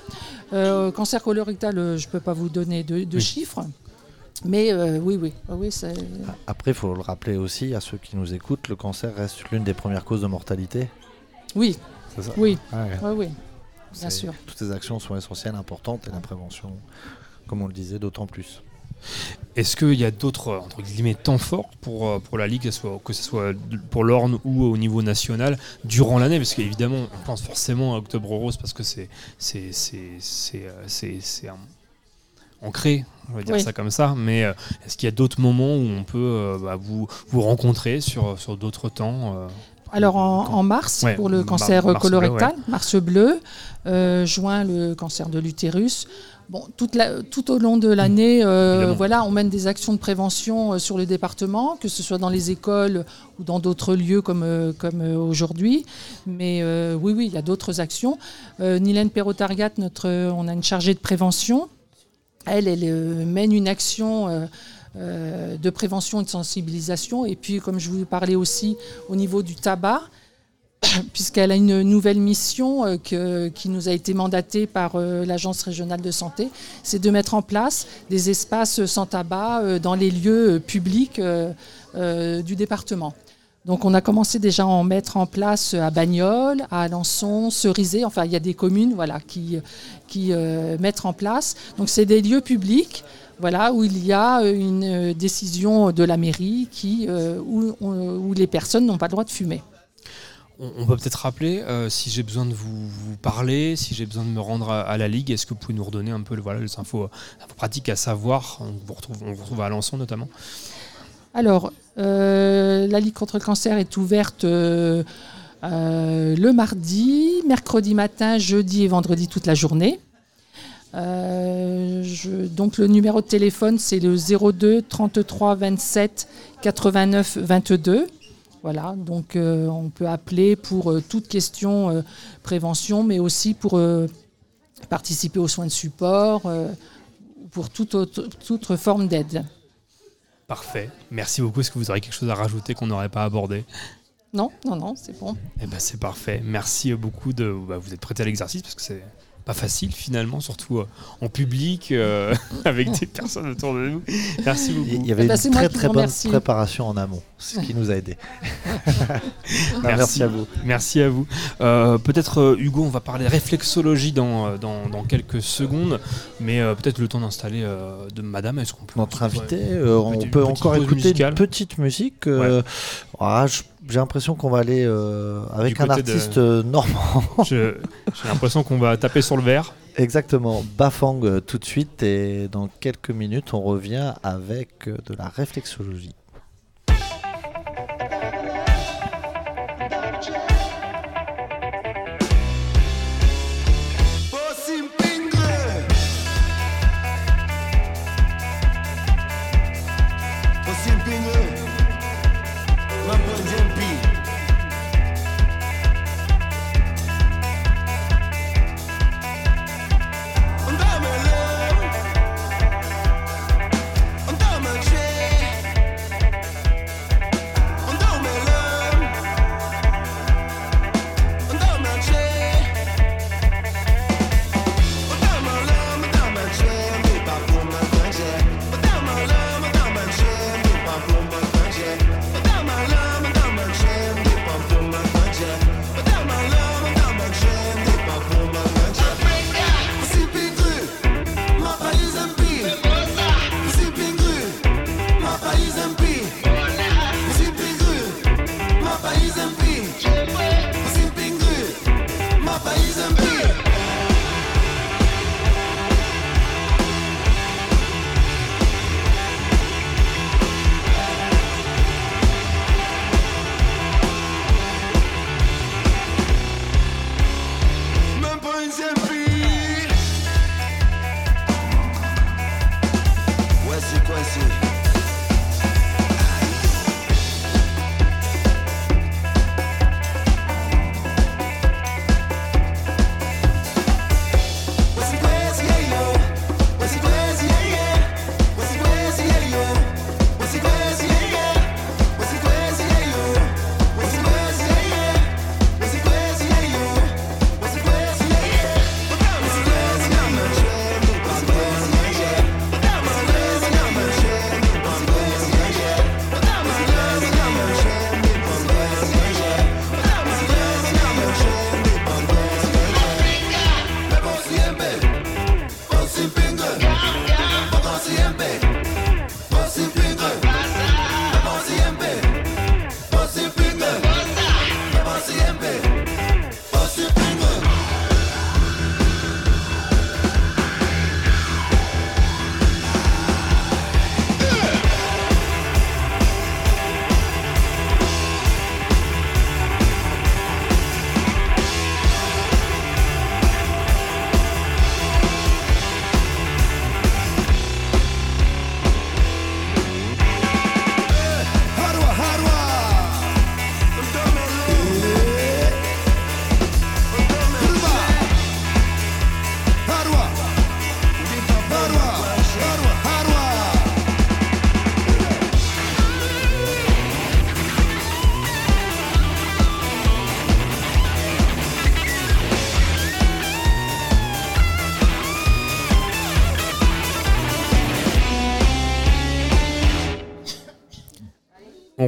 [SPEAKER 7] Cancer colorectal, je ne peux pas vous donner de, chiffres, mais euh, oui, oui, oui, oui,
[SPEAKER 1] Après, il faut le rappeler aussi à ceux qui nous écoutent, le cancer reste l'une des premières causes de mortalité.
[SPEAKER 7] oui,
[SPEAKER 1] C'est ça
[SPEAKER 7] oui,
[SPEAKER 1] Ouais.
[SPEAKER 7] oui, oui, bien sûr.
[SPEAKER 1] Toutes ces actions sont essentielles, importantes, et la prévention, comme on le disait, d'autant plus.
[SPEAKER 4] Est-ce qu'il y a d'autres entre guillemets temps forts pour, euh, pour la Ligue, que ce soit, que ce soit pour l'Orne ou au niveau national, durant l'année? Parce qu'évidemment, on pense forcément à Octobre Rose parce que c'est c'est- euh, c'est- c'est un- ancré, on va dire
[SPEAKER 7] Oui.
[SPEAKER 4] ça comme ça. Mais euh, est-ce qu'il y a d'autres moments où on peut euh, bah, vous, vous rencontrer sur, sur d'autres temps euh,
[SPEAKER 7] Alors en, mars
[SPEAKER 4] Ouais,
[SPEAKER 7] pour le cancer
[SPEAKER 4] mars bleu,
[SPEAKER 7] colorectal, mars bleu, juin le cancer de l'utérus. Bon, toute la- tout au long de l'année, euh,
[SPEAKER 4] Évidemment.
[SPEAKER 7] voilà, on mène des actions de prévention euh, sur le département, que ce soit dans les écoles ou dans d'autres lieux comme, euh, comme aujourd'hui. Mais oui, oui, il y a d'autres actions. Nilène Perrotariat, notre, on a une chargée de prévention. Elle, euh, mène une action euh, euh, de prévention et de sensibilisation. Et puis, comme je vous parlais aussi au niveau du tabac, puisqu'elle a une nouvelle mission qui nous a été mandatée par l'Agence régionale de santé, c'est de mettre en place des espaces sans tabac dans les lieux publics du département. Donc on a commencé déjà à en mettre en place à Bagnoles, à Alençon, Cerisay, enfin il y a des communes voilà, qui, euh, mettent en place. Donc c'est des lieux publics voilà, où il y a euh, une euh, décision de la mairie euh, où, les personnes n'ont pas le droit de fumer.
[SPEAKER 4] on, peut peut-être rappeler euh, si j'ai besoin de vous, parler, si j'ai besoin de me rendre à, la Ligue, est-ce que vous pouvez nous redonner un peu voilà, les infos, infos pratiques à savoir? On vous retrouve, on vous retrouve à Alençon notamment.
[SPEAKER 7] Alors, euh, la Ligue contre le cancer est ouverte euh, euh, le mardi, mercredi matin, jeudi et vendredi toute la journée. Donc le numéro de téléphone c'est le 02 33 27 89 22. Voilà, donc on peut appeler pour toute question prévention, mais aussi pour participer aux soins de support, pour toute toute autre forme d'aide.
[SPEAKER 4] Parfait. Merci beaucoup. Est-ce que vous aurez quelque chose à rajouter qu'on n'aurait pas abordé?
[SPEAKER 7] Non, non, non, c'est bon.
[SPEAKER 4] Eh ben c'est parfait. Merci beaucoup de bah, vous êtes prêté à l'exercice parce que c'est pas facile finalement, surtout euh, en public euh, avec des personnes autour de nous. Merci beaucoup.
[SPEAKER 6] Il y avait
[SPEAKER 7] Eh ben,
[SPEAKER 6] une très très bonne
[SPEAKER 7] remercie.
[SPEAKER 6] préparation en amont, ce qui nous a aidés. Ah, merci. à vous.
[SPEAKER 4] Merci à vous. Euh, peut-être Hugo, on va parler réflexologie dans, dans, dans quelques secondes, mais euh, peut-être le temps d'installer euh, de Madame. Est-ce qu'on peut
[SPEAKER 6] Notre
[SPEAKER 4] Ouais.
[SPEAKER 6] invité, euh, on
[SPEAKER 4] Petite-
[SPEAKER 6] peut encore écouter
[SPEAKER 4] musicale.
[SPEAKER 6] une petite musique. euh, ah, je- J'ai l'impression qu'on va aller euh, avec un
[SPEAKER 4] de-
[SPEAKER 6] artiste euh, normand.
[SPEAKER 4] J'ai l'impression qu'on va taper sur le verre.
[SPEAKER 6] Exactement, Bafang euh, tout de suite et dans quelques minutes on revient avec de la réflexologie.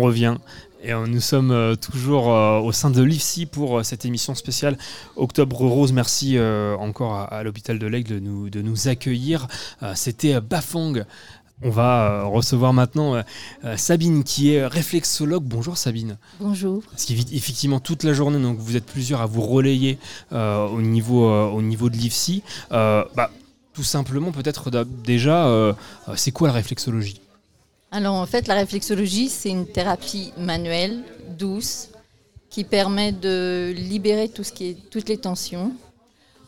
[SPEAKER 4] Revient. Et euh, nous sommes euh, toujours euh, au sein de l'IFSI pour cette émission spéciale Octobre Rose. Merci encore à, l'hôpital de l'Aigle de nous, de nous accueillir. C'était Bafang. On va recevoir maintenant Sabine qui est réflexologue. Bonjour Sabine.
[SPEAKER 8] Bonjour.
[SPEAKER 4] Parce qu'effectivement, toute la journée, donc vous êtes plusieurs à vous relayer au, niveau, au niveau de l'IFSI. Bah, tout simplement, peut-être déjà, c'est quoi la réflexologie?
[SPEAKER 8] Alors en fait, la réflexologie, c'est une thérapie manuelle, douce, qui permet de libérer toutes les tensions.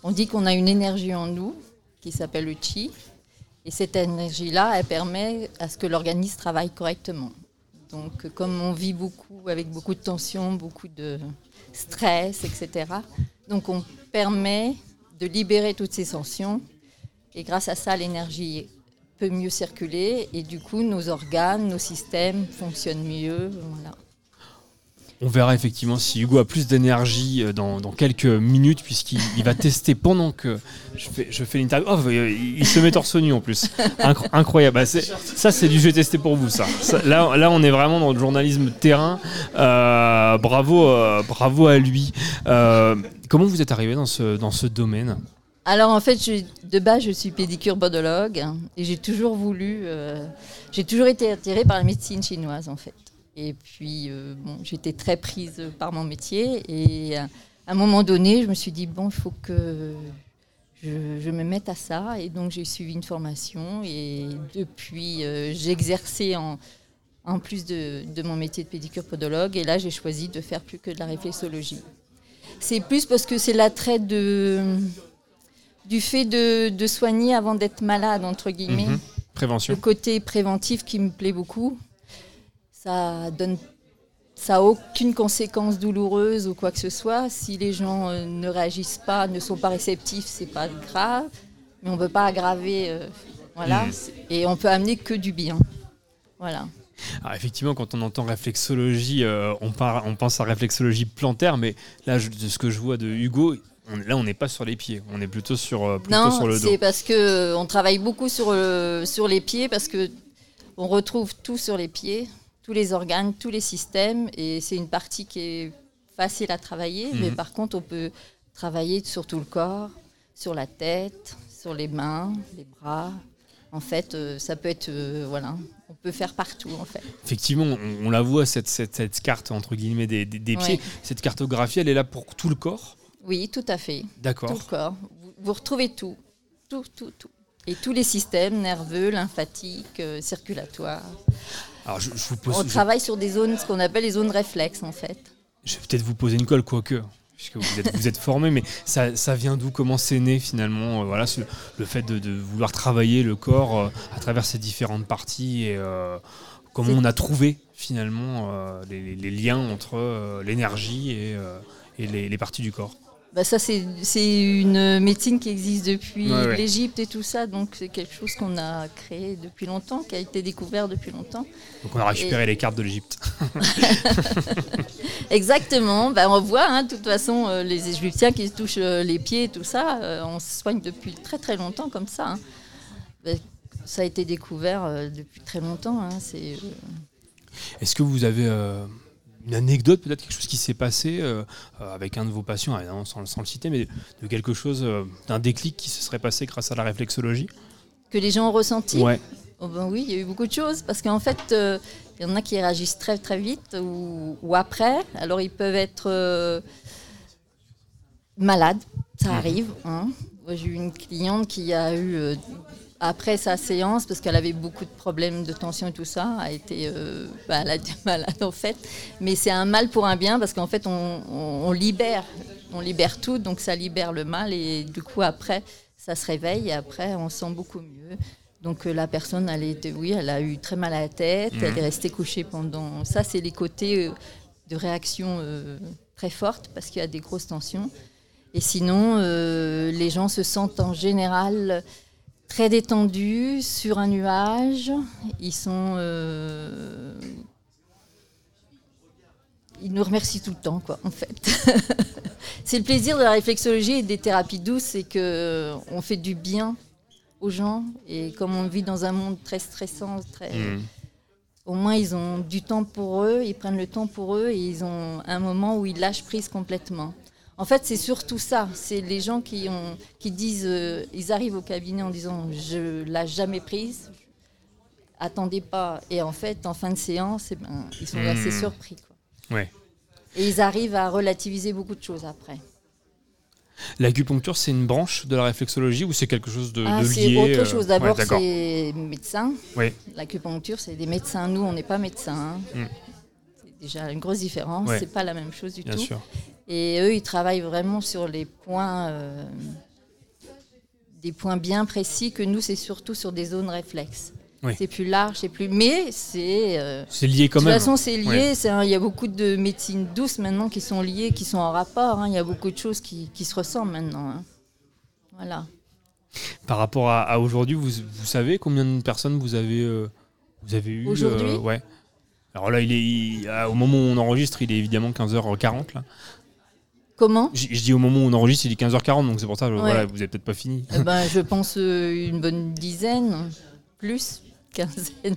[SPEAKER 8] On dit qu'on a une énergie en nous qui s'appelle le chi. Et cette énergie-là, elle permet à ce que l'organisme travaille correctement. Donc comme on vit beaucoup avec beaucoup de tensions, beaucoup de stress, etc. Donc on permet de libérer toutes ces tensions. Et grâce à ça, l'énergie peut mieux circuler et du coup nos organes, nos systèmes fonctionnent mieux. Voilà.
[SPEAKER 4] On verra effectivement si Hugo a plus d'énergie euh, dans, quelques minutes, puisqu'il il va tester pendant que je fais, l'interview. Oh, il se met torse nu en plus. Incro- incroyable. Bah, ça, c'est du jeu testé pour vous, ça. Là, on est vraiment dans le journalisme terrain. Euh, bravo, euh, bravo à lui. Comment vous êtes arrivé dans ce domaine?
[SPEAKER 8] Alors en fait, de base, je suis pédicure podologue hein, et j'ai toujours voulu, euh, j'ai toujours été attirée par la médecine chinoise en fait. Et puis, euh, bon, j'étais très prise par mon métier et à un moment donné, je me suis dit bon, il faut que je, me mette à ça et donc j'ai suivi une formation et depuis, euh, j'ai exercé en en plus de, de mon métier de pédicure podologue et là, j'ai choisi de faire plus que de la réflexologie. C'est plus parce que c'est l'attrait de du fait de, de soigner avant d'être malade, entre guillemets.
[SPEAKER 4] Mhm. Prévention.
[SPEAKER 8] Le côté préventif qui me plaît beaucoup. Ça donne. Ça n'a aucune conséquence douloureuse ou quoi que ce soit. Si les gens euh, ne réagissent pas, ne sont pas réceptifs, c'est pas grave. Mais on ne peut pas aggraver. euh, voilà.
[SPEAKER 4] Mhm.
[SPEAKER 8] Et on peut amener que du bien. Voilà.
[SPEAKER 4] Alors, effectivement, quand on entend réflexologie, euh, on, par- on pense à réflexologie plantaire, mais là, je- de ce que je vois de Hugo, on- là, on n'est pas sur les pieds, on est plutôt sur, euh, plutôt
[SPEAKER 8] Non,
[SPEAKER 4] sur le dos.
[SPEAKER 8] c'est parce que euh, on travaille beaucoup sur, le- sur les pieds parce que on retrouve tout sur les pieds, tous les organes, tous les systèmes, et c'est une partie qui est facile à travailler. Mais
[SPEAKER 4] Mhm.
[SPEAKER 8] par contre, on peut travailler sur tout le corps, sur la tête, sur les mains, les bras. En fait, euh, ça peut être euh, voilà, on peut faire partout en fait.
[SPEAKER 4] Effectivement, on, on la voit, cette, cette, cette carte, entre guillemets, des, des- des pieds. Cette cartographie, elle est là pour tout le corps
[SPEAKER 8] Oui, tout à fait. Tout
[SPEAKER 4] D'accord.
[SPEAKER 8] le corps. Vous, vous retrouvez tout, tout, tout, tout. Et tous les systèmes nerveux, lymphatiques, euh, circulatoires.
[SPEAKER 4] Alors, je, je vous pose,
[SPEAKER 8] On
[SPEAKER 4] je-
[SPEAKER 8] travaille sur des zones, ce qu'on appelle les zones réflexes en fait.
[SPEAKER 4] je vais peut-être vous poser une colle, quoique, puisque vous êtes, vous êtes formé, mais ça, ça vient d'où? Comment c'est né, finalement? Euh, voilà, ce- le fait de, de vouloir travailler le corps euh, à travers ces différentes parties et euh, comment on a trouvé, finalement, les, liens entre l'énergie et, et les, les parties du corps?
[SPEAKER 8] Bah ça, c'est c'est une médecine qui existe depuis
[SPEAKER 4] Ouais, ouais.
[SPEAKER 8] l'Égypte et tout ça, donc c'est quelque chose qu'on a créé depuis longtemps, qui a été découvert depuis longtemps.
[SPEAKER 4] Donc, on a récupéré les cartes de l'Égypte.
[SPEAKER 8] Exactement, bah, on voit, hein, de toute façon, euh, les Égyptiens qui se touchent euh, les pieds et tout ça, euh, on se soigne depuis très très longtemps comme ça. hein. Bah, ça a été découvert depuis très longtemps. hein, c'est,
[SPEAKER 4] Est-ce que vous avez une anecdote, peut-être quelque chose qui s'est passé euh, euh, avec un de vos patients, sans, sans le citer, mais de quelque chose, euh, d'un déclic qui se serait passé grâce à la réflexologie
[SPEAKER 8] que les gens ont ressenti.
[SPEAKER 4] Ouais.
[SPEAKER 8] Oh ben oui, il y a eu beaucoup de choses parce qu'en fait, euh, il y en a qui réagissent très très vite ou, ou après. Alors ils peuvent être malades, ça
[SPEAKER 4] Mhm.
[SPEAKER 8] arrive. hein. J'ai eu une cliente qui a eu après sa séance parce qu'elle avait beaucoup de problèmes de tension et tout ça, a été euh, bah, elle a été malade en fait. Mais c'est un mal pour un bien parce qu'en fait on, on- on libère, on libère tout, donc ça libère le mal et du coup après ça se réveille et après on se sent beaucoup mieux. Donc euh, la personne, elle était, oui, elle a eu très mal à la tête,
[SPEAKER 4] Mhm.
[SPEAKER 8] elle est restée couchée pendant. Ça, c'est les côtés euh, de réaction euh, très fortes parce qu'il y a des grosses tensions. Et sinon, euh, les gens se sentent en général très détendus sur un nuage. Ils sont, euh, ils nous remercient tout le temps, quoi, en fait. c'est le plaisir de la réflexologie et des thérapies douces, c'est que euh, on fait du bien aux gens. Et comme on vit dans un monde très stressant, très,
[SPEAKER 4] Mhm.
[SPEAKER 8] au moins ils ont du temps pour eux, ils prennent le temps pour eux et ils ont un moment où ils lâchent prise complètement. En fait, c'est surtout ça. C'est les gens qui, ont, qui disent, euh, ils arrivent au cabinet en disant je lâche jamais prise, attendez pas. Et en fait, en fin de séance, eh ben, ils sont
[SPEAKER 4] Hmm.
[SPEAKER 8] assez surpris. quoi.
[SPEAKER 4] Ouais.
[SPEAKER 8] Et ils arrivent à relativiser beaucoup de choses après.
[SPEAKER 4] L'acupuncture, c'est une branche de la réflexologie ou c'est quelque chose de,
[SPEAKER 8] Ah,
[SPEAKER 4] de
[SPEAKER 8] c'est
[SPEAKER 4] lié
[SPEAKER 8] autre
[SPEAKER 4] euh,
[SPEAKER 8] chose. D'abord, c'est médecin.
[SPEAKER 4] Oui.
[SPEAKER 8] L'acupuncture, c'est des médecins. Nous, on n'est pas médecins. hein.
[SPEAKER 4] Mm.
[SPEAKER 8] C'est déjà une grosse différence.
[SPEAKER 4] Ouais.
[SPEAKER 8] C'est pas la même chose du
[SPEAKER 4] Bien
[SPEAKER 8] tout.
[SPEAKER 4] sûr.
[SPEAKER 8] Et eux, ils travaillent vraiment sur les points, euh, des points bien précis. Que nous, c'est surtout sur des zones réflexes.
[SPEAKER 4] Oui.
[SPEAKER 8] C'est plus large, c'est plus. Mais c'est. euh,
[SPEAKER 4] C'est lié quand
[SPEAKER 8] de
[SPEAKER 4] même.
[SPEAKER 8] toute façon, c'est lié.
[SPEAKER 4] Ouais.
[SPEAKER 8] Il y a beaucoup de médecines douces maintenant qui sont liées, qui sont en rapport. hein. Il y a beaucoup de choses qui, qui se ressemblent maintenant. hein. Voilà.
[SPEAKER 4] Par rapport à, à aujourd'hui, vous, vous savez combien de personnes vous avez, euh, vous avez eu euh,
[SPEAKER 8] Aujourd'hui
[SPEAKER 4] Ouais. Alors là, il est, il- ah, au moment où on enregistre, il est évidemment 15h40. Là.
[SPEAKER 8] Comment
[SPEAKER 4] Je, je dis au moment où on enregistre, il est 15h40, donc c'est pour ça,
[SPEAKER 8] Ouais.
[SPEAKER 4] voilà, vous avez peut-être pas fini.
[SPEAKER 8] Eh ben, Je pense euh, une bonne dizaine, plus, quinzaine.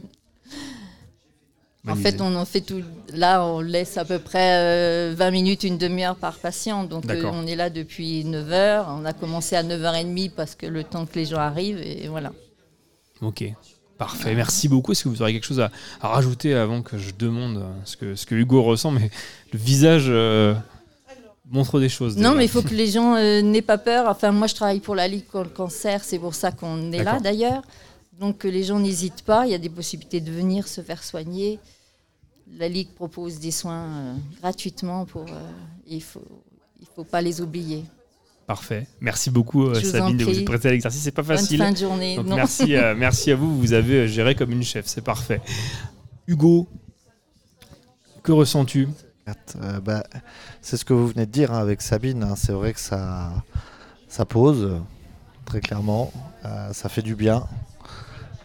[SPEAKER 8] En fait, on en fait tout. Là, on laisse à peu près euh, 20 minutes, une demi-heure par patient. Donc, euh, on est là depuis 9h. On a commencé à 9h30 parce que le temps que les gens arrivent, et voilà.
[SPEAKER 4] Ok, parfait. Merci beaucoup. Est-ce que vous aurez quelque chose à, à rajouter avant que je demande euh, ce que, ce que Hugo ressent Mais le visage euh, montre des choses.
[SPEAKER 8] Non,
[SPEAKER 4] déjà.
[SPEAKER 8] mais il faut que les gens euh, n'aient pas peur. Enfin, moi, je travaille pour la Ligue contre le cancer. C'est pour ça qu'on est là, d'ailleurs. Donc, que les gens n'hésitent pas. Il y a des possibilités de venir se faire soigner. La Ligue propose des soins euh, gratuitement. Pour, euh, il ne faut, il faut pas les oublier.
[SPEAKER 4] Parfait. Merci beaucoup,
[SPEAKER 8] Je
[SPEAKER 4] Sabine, de vous être prêtée à l'exercice. C'est pas
[SPEAKER 8] Bonne
[SPEAKER 4] facile.
[SPEAKER 8] fin de journée.
[SPEAKER 4] Donc merci, euh, merci à vous, vous avez géré comme une chef, c'est parfait. Hugo, que ressens-tu?
[SPEAKER 1] Euh, bah, c'est ce que vous venez de dire hein, avec Sabine. hein. C'est vrai que ça, ça pose, très clairement. Euh, ça fait du bien.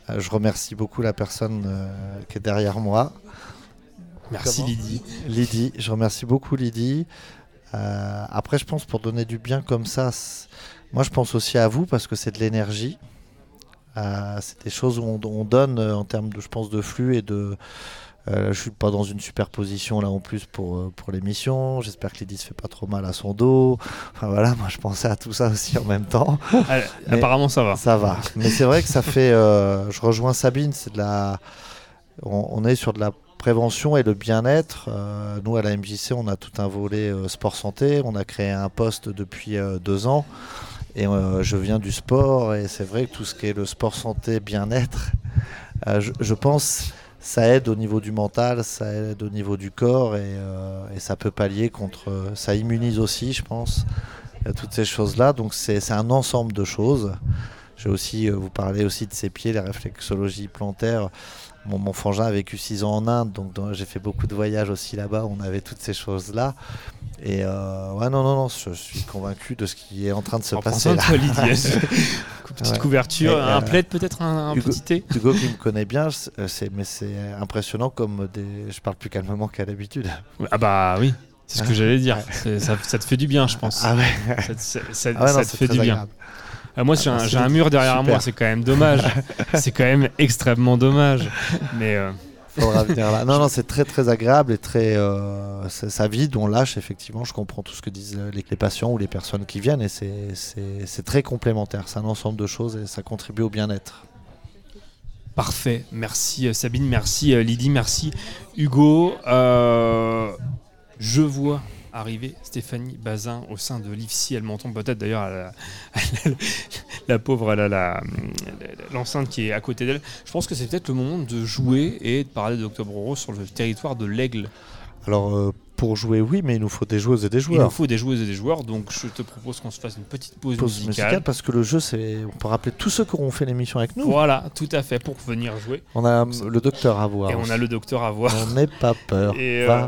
[SPEAKER 1] Euh, je remercie beaucoup la personne qui est derrière moi.
[SPEAKER 4] Merci
[SPEAKER 1] Comment
[SPEAKER 4] Lydie.
[SPEAKER 1] Lydie, je remercie beaucoup Lydie. Après, je pense pour donner du bien comme ça, moi je pense aussi à vous parce que c'est de l'énergie. C'est des choses où on, on donne en termes de, je pense, de flux et de. Euh, je suis pas dans une superposition là en plus pour, euh, pour l'émission. J'espère que Lydie se fait pas trop mal à son dos. Enfin voilà, moi je pensais à tout ça aussi en même temps.
[SPEAKER 4] Ah,
[SPEAKER 1] Mais-
[SPEAKER 4] Apparemment ça va.
[SPEAKER 1] Ça va. Mais c'est vrai que ça fait. euh, je rejoins Sabine, c'est de la. On, on est sur de la prévention et le bien-être. Euh, nous, à la MJC, on a tout un volet euh, sport-santé. On a créé un poste depuis deux ans. Et je viens du sport. Et c'est vrai que tout ce qui est le sport-santé, bien-être, euh, je, je pense. Ça aide au niveau du mental, ça aide au niveau du corps et, euh, et ça peut pallier contre. Ça immunise aussi, je pense, euh, toutes ces choses-là. Donc c'est un ensemble de choses. J'ai aussi, euh, vous parlez aussi de ses pieds, la réflexologie plantaire. Mon, mon frangin a vécu six ans en Inde, donc j'ai fait beaucoup de voyages aussi là-bas. On avait toutes ces choses-là. Et euh, ouais, non, non, non, je suis convaincu de ce qui est en train de se
[SPEAKER 4] prends
[SPEAKER 1] passer là.
[SPEAKER 4] toi. Petite
[SPEAKER 1] Ouais.
[SPEAKER 4] couverture,
[SPEAKER 1] Et,
[SPEAKER 4] un
[SPEAKER 1] euh,
[SPEAKER 4] plaid peut-être, un, un
[SPEAKER 1] Hugo-
[SPEAKER 4] petit thé.
[SPEAKER 1] Hugo qui me connaît bien, c'est- euh, mais c'est impressionnant comme des. Je parle plus calmement qu'à l'habitude.
[SPEAKER 4] Ah bah oui, c'est ce que j'allais dire. Ça, ça te fait du bien, je pense.
[SPEAKER 1] Ah ouais,
[SPEAKER 4] Ça, te- ça-
[SPEAKER 1] ah ouais,
[SPEAKER 4] ça
[SPEAKER 1] non,
[SPEAKER 4] te
[SPEAKER 1] c'est
[SPEAKER 4] fait du bien.
[SPEAKER 1] agréable.
[SPEAKER 4] Ah, moi, j'ai
[SPEAKER 1] Ah,
[SPEAKER 4] un,
[SPEAKER 1] merci
[SPEAKER 4] j'ai un
[SPEAKER 1] beaucoup.
[SPEAKER 4] mur derrière
[SPEAKER 1] Super.
[SPEAKER 4] moi, c'est quand même dommage. c'est quand même extrêmement dommage. Mais euh,
[SPEAKER 1] Faudra venir là. Non, non, c'est très très agréable et très. euh, ça, vide, on lâche effectivement. Je comprends tout ce que disent euh, les, les patients ou les personnes qui viennent et c'est- très complémentaire. C'est un ensemble de choses et ça contribue au bien-être.
[SPEAKER 4] Parfait. Merci euh, Sabine, merci euh, Lydie, merci Hugo. Euh, je vois arriver Stéphanie Bazin au sein de l'IFSI. Elle m'entend peut-être d'ailleurs. La, la pauvre, l'enceinte qui est à côté d'elle. Je pense que c'est peut-être le moment de jouer et de parler d'Octobre Rose sur le territoire de l'Aigle.
[SPEAKER 1] Alors euh, pour jouer, oui, mais il nous faut des joueuses et des
[SPEAKER 4] Il nous
[SPEAKER 1] joueurs.
[SPEAKER 4] faut des joueuses et des joueurs, donc je te propose qu'on se fasse une petite pause,
[SPEAKER 1] Pause
[SPEAKER 4] musicale.
[SPEAKER 1] musicale parce que le jeu, c'est. On peut rappeler tous ceux qui auront fait l'émission avec nous.
[SPEAKER 4] Voilà, tout à fait, pour venir jouer.
[SPEAKER 1] On a euh, le docteur à voir.
[SPEAKER 4] et on a le docteur à voir.
[SPEAKER 1] On n'est pas peur.
[SPEAKER 4] Et,
[SPEAKER 1] va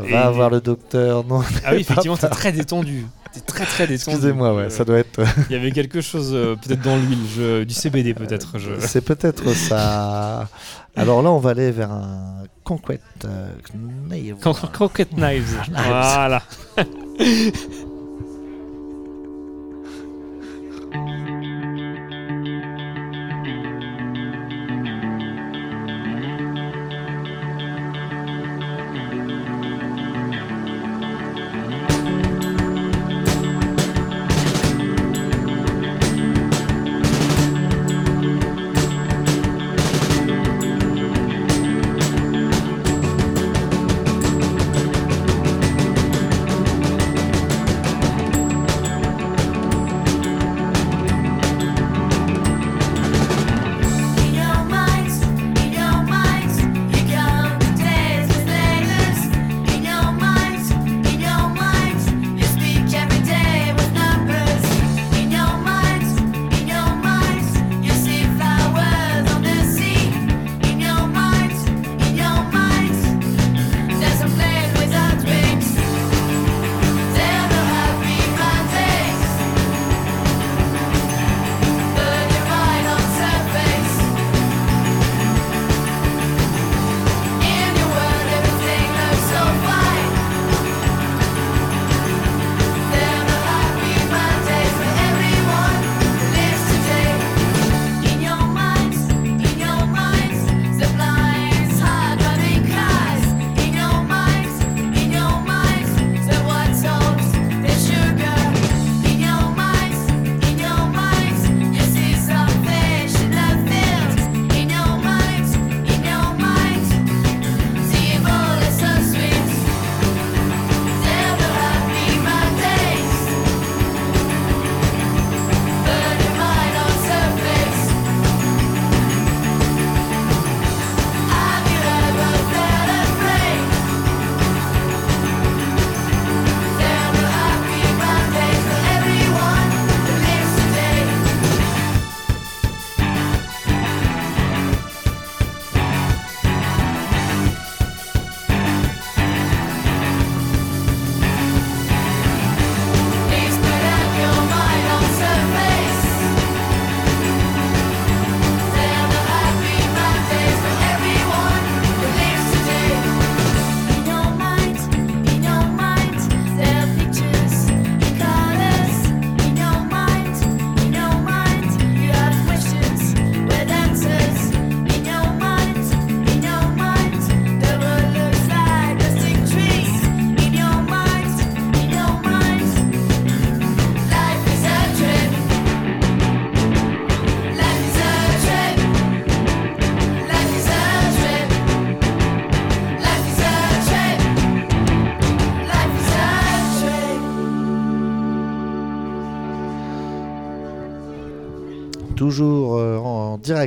[SPEAKER 4] euh,
[SPEAKER 1] va
[SPEAKER 4] et-
[SPEAKER 1] voir le docteur. Non,
[SPEAKER 4] Ah oui, effectivement, t'es très détendu. T'es très très détendu.
[SPEAKER 1] excusez-moi, ouais,
[SPEAKER 4] Euh,
[SPEAKER 1] ça doit être.
[SPEAKER 4] Il y avait quelque chose, euh, peut-être dans l'huile, du CBD peut-être. Je...
[SPEAKER 1] C'est peut-être ça. Alors là, on va aller vers un Conquest euh, Knife.
[SPEAKER 4] Con- Croquette Knives. Voilà.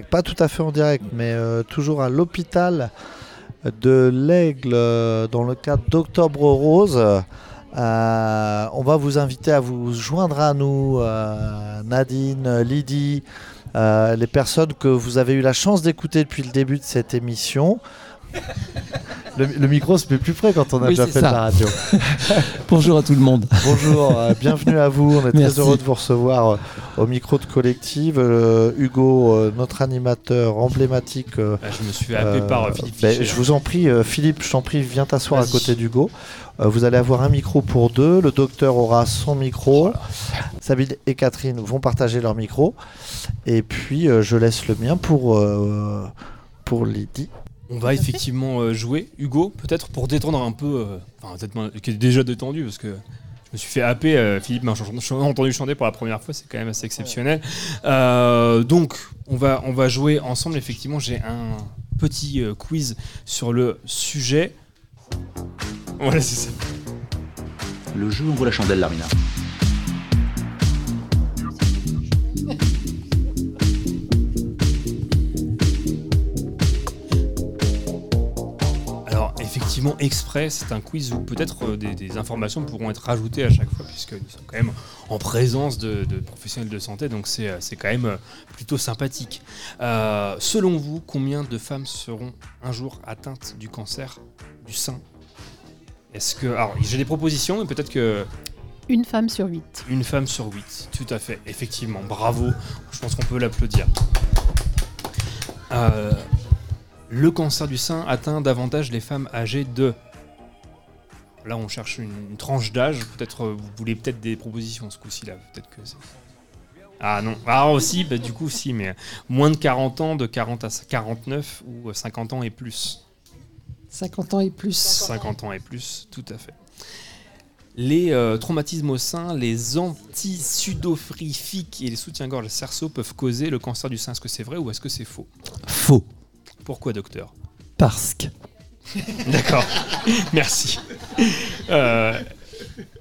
[SPEAKER 1] pas tout à fait en direct, mais euh, toujours à l'hôpital de l'Aigle euh, dans le cadre d'Octobre Rose. Euh, on va vous inviter à vous joindre à nous, Nadine, Lydie, les personnes que vous avez eu la chance d'écouter depuis le début de cette émission. Le, le micro se met plus près quand on a
[SPEAKER 9] Oui,
[SPEAKER 1] déjà fait
[SPEAKER 9] ça.
[SPEAKER 1] de la radio.
[SPEAKER 9] Bonjour à tout le monde.
[SPEAKER 1] Bonjour, euh, bienvenue à vous. On est
[SPEAKER 9] Merci.
[SPEAKER 1] très heureux de vous recevoir euh, au micro de collective. Euh, Hugo, euh, notre animateur emblématique. euh,
[SPEAKER 4] Ah, je me suis
[SPEAKER 1] euh,
[SPEAKER 4] par euh, Philippe
[SPEAKER 1] ben, je vous en prie, euh, Philippe, je t'en prie, viens t'asseoir à côté d'Hugo. Vous allez avoir un micro pour deux. Le docteur aura son micro. Sabine et Catherine vont partager leur micro. Et puis, euh, je laisse le mien pour, euh, pour Lydie.
[SPEAKER 4] On va effectivement euh, jouer, Hugo, peut-être pour détendre un peu, euh, enfin peut-être moi, qui est déjà détendu parce que je me suis fait happer. euh, Philippe m'a entendu chanter pour la première fois, c'est quand même assez exceptionnel. Euh, donc on va on va jouer ensemble. Effectivement, j'ai un petit euh, quiz sur le sujet. Voilà, c'est ça.
[SPEAKER 10] Le jeu ouvre la chandelle, Larmina.
[SPEAKER 4] Exprès, c'est un quiz où peut-être euh, des, des informations pourront être rajoutées à chaque fois, puisque nous sommes quand même en présence de, de professionnels de santé, donc c'est euh, quand même euh, plutôt sympathique. Euh, selon vous, combien de femmes seront un jour atteintes du cancer du sein? Est-ce que... Alors, j'ai des propositions, mais peut-être que
[SPEAKER 5] Une femme sur huit.
[SPEAKER 4] une femme sur huit, tout à fait, effectivement, bravo, je pense qu'on peut l'applaudir. Euh, le cancer du sein atteint davantage les femmes âgées de... Là, on cherche une, une tranche d'âge, peut-être euh, vous voulez peut-être des propositions ce coup-ci, là, peut-être que c'est... Ah non, ah aussi, bah, du coup, si, mais moins de 40 ans, de 40 à 49 ou euh, 50 ans et plus.
[SPEAKER 7] 50 ans et plus.
[SPEAKER 4] 50 ans et plus, tout à fait. Les euh, traumatismes au sein, les antisudofrifiques et les soutiens-gorge cerceaux peuvent causer le cancer du sein. Est-ce que c'est vrai ou est-ce que c'est faux?
[SPEAKER 9] Faux.
[SPEAKER 4] Pourquoi, docteur?
[SPEAKER 9] Parce que.
[SPEAKER 4] D'accord, merci. Euh,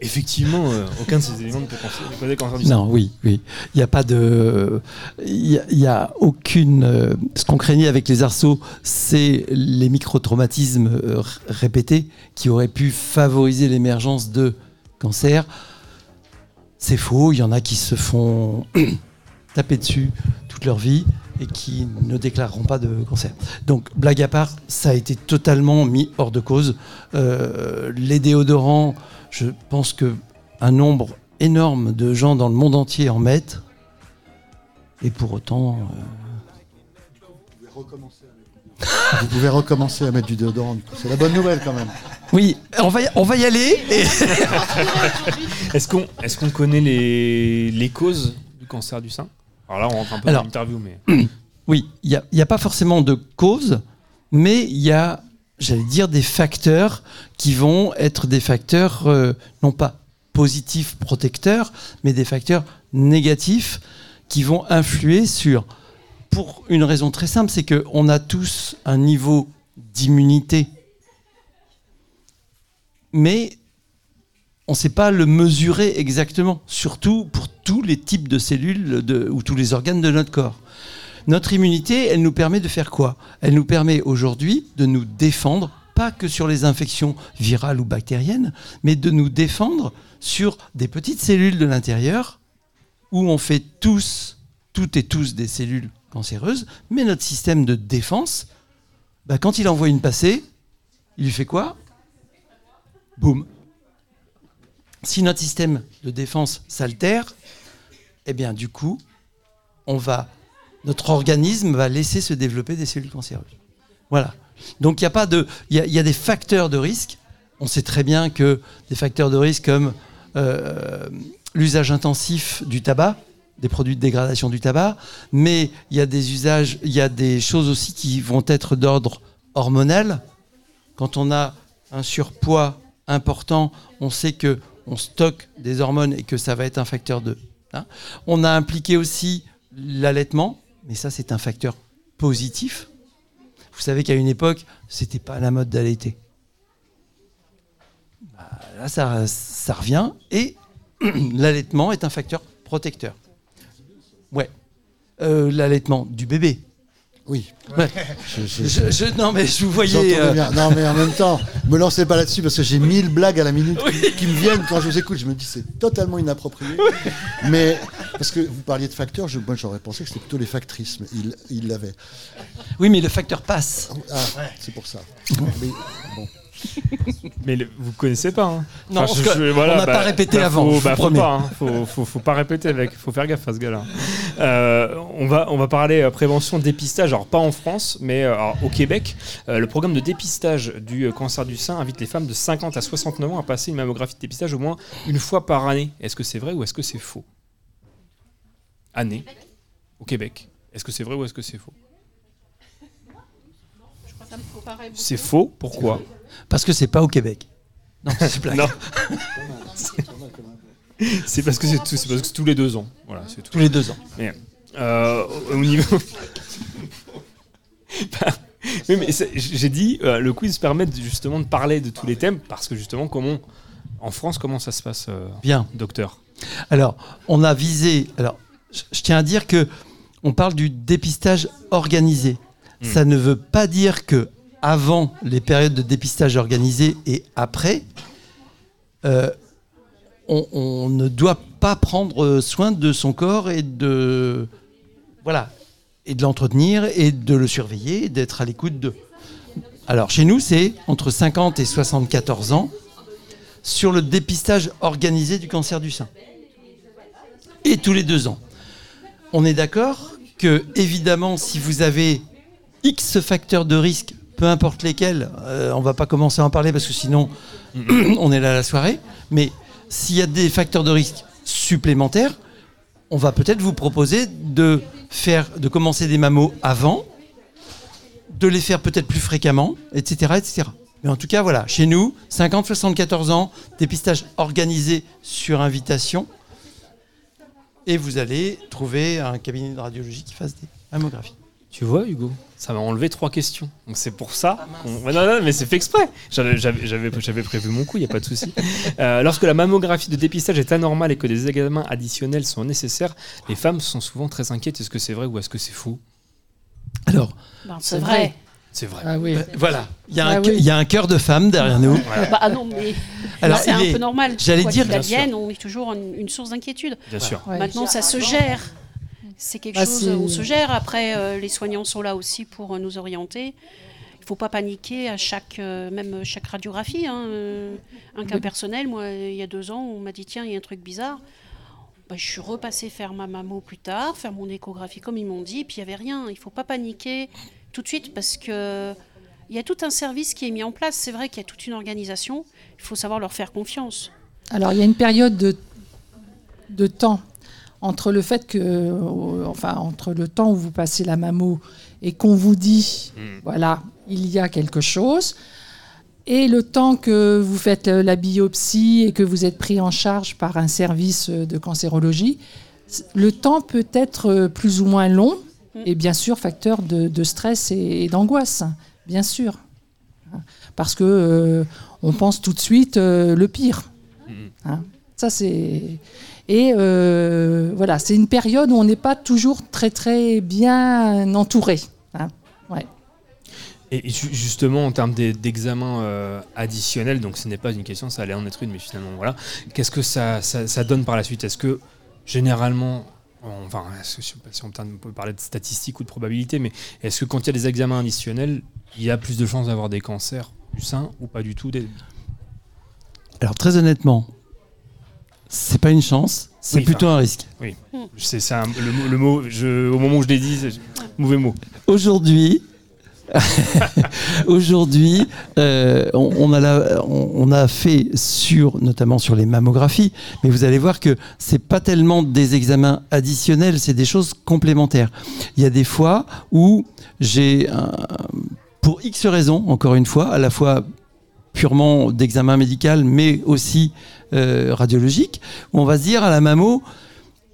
[SPEAKER 4] effectivement, euh, aucun de ces éléments ne peut causer causer le cancer du sein.
[SPEAKER 9] Non, oui, oui. Il n'y a pas de. Il y a, aucune. euh, Ce qu'on craignait avec les arceaux, c'est les microtraumatismes répétés qui auraient pu favoriser l'émergence de cancer. C'est faux. Il y en a qui se font taper dessus toute leur vie et qui ne déclareront pas de cancer. Donc, blague à part, ça a été totalement mis hors de cause. Euh, les déodorants, je pense que un nombre énorme de gens dans le monde entier en mettent. Et pour autant, euh,
[SPEAKER 11] Vous pouvez recommencer à mettre du déodorant. du coup. C'est la bonne nouvelle quand même.
[SPEAKER 9] oui, on va y, on va y aller. Et...
[SPEAKER 4] Est-ce qu'on est qu'on connaît les, les causes du cancer du sein? Alors là, on rentre un peu
[SPEAKER 9] Alors,
[SPEAKER 4] dans l'interview, mais...
[SPEAKER 9] Oui, il n'y a pas forcément de cause, mais il y a, j'allais dire, des facteurs qui vont être des facteurs, euh, non pas positifs protecteurs, mais des facteurs négatifs qui vont influer sur, pour une raison très simple, c'est qu'on a tous un niveau d'immunité, mais on ne sait pas le mesurer exactement, surtout pour tous les types de cellules ou tous les organes de notre corps. Notre immunité, elle nous permet de faire quoi? Elle nous permet aujourd'hui de nous défendre, pas que sur les infections virales ou bactériennes, mais de nous défendre sur des petites cellules de l'intérieur où on fait tous, toutes et tous des cellules cancéreuses, mais notre système de défense, bah, quand il envoie une passée, il lui fait quoi? Boum. Si notre système de défense s'altère, eh bien du coup, on va notre organisme va laisser se développer des cellules cancéreuses. Voilà. Donc il y a pas de, il y, des facteurs de risque. On sait très bien que des facteurs de risque comme euh, l'usage intensif du tabac, des produits de dégradation du tabac, mais il y a des usages, il y a des choses aussi qui vont être d'ordre hormonal. Quand on a un surpoids important, on sait que on stocke des hormones et que ça va être un facteur de. hein. On a impliqué aussi l'allaitement, mais ça c'est un facteur positif. Vous savez qu'à une époque, c'était pas la mode d'allaiter. Bah, là, ça, ça revient et l'allaitement est un facteur protecteur. Ouais. Euh, L'allaitement du bébé.
[SPEAKER 11] Oui.
[SPEAKER 9] Ouais.
[SPEAKER 11] Je- je-
[SPEAKER 9] Je- je- non, mais je vous voyais. Euh,
[SPEAKER 11] bien. Non, mais en même temps, me lancez pas là-dessus parce que j'ai mille blagues à la minute qui, qui me viennent quand je vous écoute. Je me dis c'est totalement inapproprié. Mais parce que vous parliez de facteurs, je, moi j'aurais pensé que c'était plutôt les factrices, mais il l'avait.
[SPEAKER 9] Oui, mais le facteur passe.
[SPEAKER 11] Ah, c'est pour ça. Mais, bon.
[SPEAKER 4] Mais le- vous connaissez pas. Hein.
[SPEAKER 9] Non, parce que on n'a pas répété
[SPEAKER 4] bah,
[SPEAKER 9] avant,
[SPEAKER 4] Faut,
[SPEAKER 9] vous
[SPEAKER 4] bah, faut
[SPEAKER 9] promets.
[SPEAKER 4] pas. hein. Faut, faut, faut pas répéter, mec. Faut faire gaffe à ce gars-là. Euh, on va, on va parler euh, prévention, dépistage. Alors pas en France, mais euh, alors, au Québec, euh, le programme de dépistage du euh, cancer du sein invite les femmes de 50 à 69 ans à passer une mammographie de dépistage au moins une fois par année. Est-ce que c'est vrai ou est-ce que c'est faux? Année au Québec. Est-ce que c'est vrai ou est-ce que c'est faux? C'est faux. Pourquoi
[SPEAKER 9] Parce que c'est pas au Québec. Non, c'est blague.
[SPEAKER 4] C'est parce que c'est tout- c'est parce que tous les deux ans. Voilà, c'est tout.
[SPEAKER 9] Tous les deux ans.
[SPEAKER 4] Mais, euh, au niveau. Bah, oui, mais c'est- j'ai dit, euh, le quiz permet de- justement de parler de tous les thèmes parce que justement, comment en France, comment ça se passe, euh,
[SPEAKER 9] Bien.
[SPEAKER 4] docteur?
[SPEAKER 9] Alors, on a visé. Alors, je, je tiens à dire que on parle du dépistage organisé.
[SPEAKER 4] Hmm.
[SPEAKER 9] Ça ne veut pas dire que avant les périodes de dépistage organisé et après, euh, on, on ne doit pas prendre soin de son corps et de voilà et de l'entretenir et de le surveiller, et d'être à l'écoute de. Alors, chez nous, c'est entre 50 et 74 ans sur le dépistage organisé du cancer du sein et tous les deux ans. On est d'accord que, évidemment, si vous avez X facteurs de risque, peu importe lesquels, euh, on va pas commencer à en parler parce que sinon, on est là à la soirée, mais s'il y a des facteurs de risque supplémentaires, on va peut-être vous proposer de faire, de commencer des mammos avant, de les faire peut-être plus fréquemment, etc., etc. Mais en tout cas, voilà, chez nous, 50-74 ans, dépistage organisé sur invitation, et vous allez trouver un cabinet de radiologie qui fasse des mammographies.
[SPEAKER 4] Tu vois, Hugo? Ça m'a enlevé trois questions. Donc c'est pour ça. qu'on- Ouais, non, non, mais c'est fait exprès. J'avais- prévu mon coup, il n'y a pas de souci. Euh, lorsque la mammographie de dépistage est anormale et que des examens additionnels sont nécessaires, les femmes sont souvent très inquiètes. Est-ce que c'est vrai ou est-ce que c'est faux?
[SPEAKER 9] Alors,
[SPEAKER 12] Ben, c'est vrai.
[SPEAKER 4] C'est vrai.
[SPEAKER 7] Ah oui.
[SPEAKER 9] voilà, il y, a
[SPEAKER 7] Ah
[SPEAKER 9] un-
[SPEAKER 7] oui.
[SPEAKER 9] il y a un cœur de femme derrière nous.
[SPEAKER 12] Bah, ah non, mais
[SPEAKER 9] Alors,
[SPEAKER 12] c'est un
[SPEAKER 9] est-
[SPEAKER 12] peu normal.
[SPEAKER 9] j'allais dire-
[SPEAKER 12] qu'il
[SPEAKER 9] Bien
[SPEAKER 12] advienne, on est toujours une, une source d'inquiétude.
[SPEAKER 4] Bien sûr.
[SPEAKER 7] Ouais.
[SPEAKER 12] Maintenant, ça se gère. C'est quelque
[SPEAKER 7] Ah,
[SPEAKER 12] chose, on se gère. Après, euh, les soignants sont là aussi pour euh, nous orienter. Il ne faut pas paniquer à chaque, euh, même chaque radiographie. hein. Un cas personnel, moi, il y a deux ans, on m'a dit tiens, il y a un truc bizarre. Bah, je suis repassée faire ma mammo plus tard, faire mon échographie comme ils m'ont dit, puis il n'y avait rien. Il ne faut pas paniquer tout de suite parce que il y a tout un service qui est mis en place. C'est vrai qu'il y a toute une organisation. Il faut savoir leur faire confiance.
[SPEAKER 7] Alors, il y a une période de, de temps entre le fait que, euh, enfin, entre le temps où vous passez la mammo et qu'on vous dit, voilà, il y a quelque chose, et le temps que vous faites euh, la biopsie et que vous êtes pris en charge par un service euh, de cancérologie, le temps peut être plus ou moins long et bien sûr facteur de, de stress et, et d'angoisse, bien sûr. Parce que euh, on pense tout de suite euh, le pire. Hein. Ça c'est et euh, voilà, c'est une période où on n'est pas toujours très très bien entouré. hein. Ouais.
[SPEAKER 4] Et ju- justement, en termes d'e- d'examens euh, additionnels, donc ce n'est pas une question, ça allait en être une, mais finalement, voilà. Qu'est-ce que ça, ça, ça donne par la suite? Est-ce que, généralement, enfin, je sais pas si on peut- on peut parler de statistiques ou de probabilité, mais est-ce que quand il y a des examens additionnels, il y a plus de chances d'avoir des cancers du sein ou pas du tout des-
[SPEAKER 9] Alors très honnêtement, c'est pas une chance, c'est
[SPEAKER 4] Oui,
[SPEAKER 9] plutôt un risque.
[SPEAKER 4] Oui, c'est un- le, mot- le mot, je, au moment où je l'ai dit, c'est- mauvais mot.
[SPEAKER 9] Aujourd'hui, aujourd'hui, euh, on, on a la- on, on a fait sur, notamment sur les mammographies, mais vous allez voir que c'est pas tellement des examens additionnels, c'est des choses complémentaires. Il y a des fois où j'ai, pour X raisons, encore une fois, à la fois purement d'examen médical, mais aussi euh, radiologique, où on va se dire à la mammo,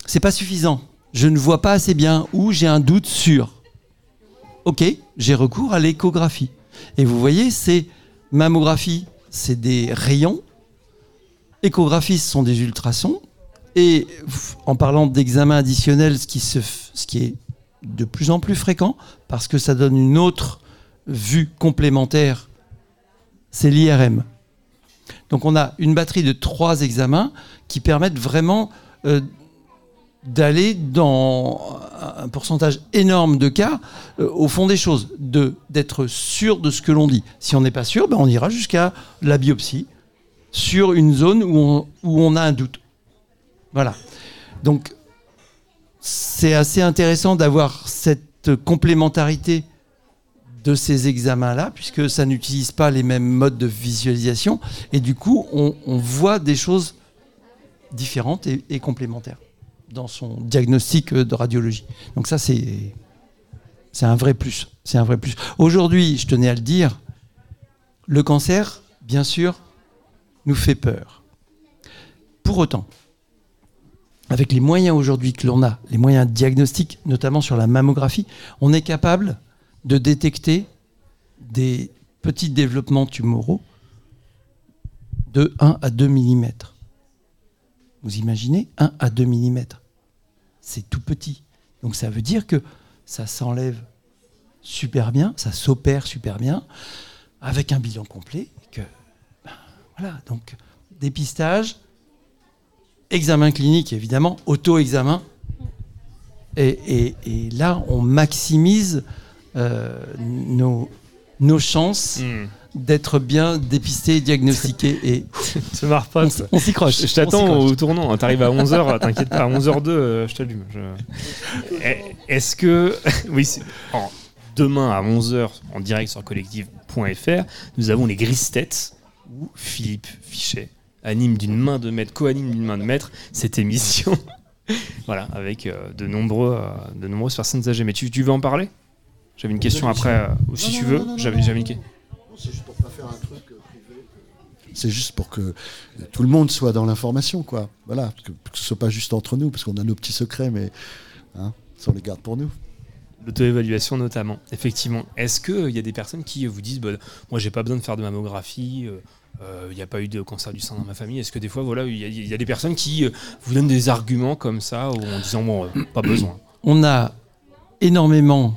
[SPEAKER 9] c'est pas suffisant, je ne vois pas assez bien, ou j'ai un doute sur. Ok, j'ai recours à l'échographie. Et vous voyez, c'est mammographie, c'est des rayons. Échographie, ce sont des ultrasons. Et en parlant d'examen additionnel, ce ce qui est de plus en plus fréquent parce que ça donne une autre vue complémentaire, c'est l'IRM. Donc on a une batterie de trois examens qui permettent vraiment euh, d'aller dans un pourcentage énorme de cas euh, au fond des choses, d'être sûr de ce que l'on dit. Si on n'est pas sûr, ben on ira jusqu'à la biopsie sur une zone où où on a un doute. Voilà. Donc c'est assez intéressant d'avoir cette complémentarité de ces examens-là, puisque ça n'utilise pas les mêmes modes de visualisation, et du coup, on, voit des choses différentes et, complémentaires dans son diagnostic euh, de radiologie. Donc ça, c'est c'est un vrai plus. C'est un vrai plus. Aujourd'hui, je tenais à le dire, le cancer, bien sûr, nous fait peur. Pour autant, avec les moyens aujourd'hui que l'on a, les moyens diagnostiques, notamment sur la mammographie, on est capable de détecter des petits développements tumoraux de 1 à 2 mm. Vous imaginez 1 à 2 mm. C'est tout petit. Donc ça veut dire que ça s'enlève super bien, ça s'opère super bien, avec un bilan complet. Ben, voilà, donc dépistage, examen clinique évidemment, auto-examen. Et, là, on maximise nos, nos chances
[SPEAKER 3] Hmm.
[SPEAKER 9] d'être bien dépistés, diagnostiqués. Et
[SPEAKER 3] Ça marre pas.
[SPEAKER 9] on, s'y croche.
[SPEAKER 3] Je
[SPEAKER 9] s'y
[SPEAKER 3] t'attends au tournant. hein. T'arrives à 11h, t'inquiète pas. À 11h02, euh, je t'allume. Je- Eh, Est-ce que. Oui, c'est- alors, demain à 11h, en direct sur collective.fr, nous avons les grises têtes où Philippe Fichet anime d'une main de maître, co-anime d'une main de maître cette émission. voilà, avec euh, de, nombreux, euh, de nombreuses personnes âgées. Mais tu, tu veux en parler? J'avais une question après. euh, ou si
[SPEAKER 11] Non,
[SPEAKER 3] tu
[SPEAKER 11] non,
[SPEAKER 3] veux, j'avais une
[SPEAKER 11] non.
[SPEAKER 3] question.
[SPEAKER 11] C'est juste pour pas faire un truc euh, privé. C'est juste pour que tout le monde soit dans l'information, quoi. Voilà, que, que ce soit pas juste entre nous, parce qu'on a nos petits secrets, mais hein, ça, on les garde pour nous.
[SPEAKER 3] L'auto-évaluation notamment, effectivement. Est-ce qu'il y a des personnes qui vous disent bah, Moi, j'ai pas besoin de faire de mammographie, il n'y a pas eu de cancer du sein dans ma famille Est-ce que des fois, voilà, il y, a- il y a des personnes qui euh, vous donnent des arguments comme ça, ou en disant Bon, euh, pas besoin?
[SPEAKER 9] On a énormément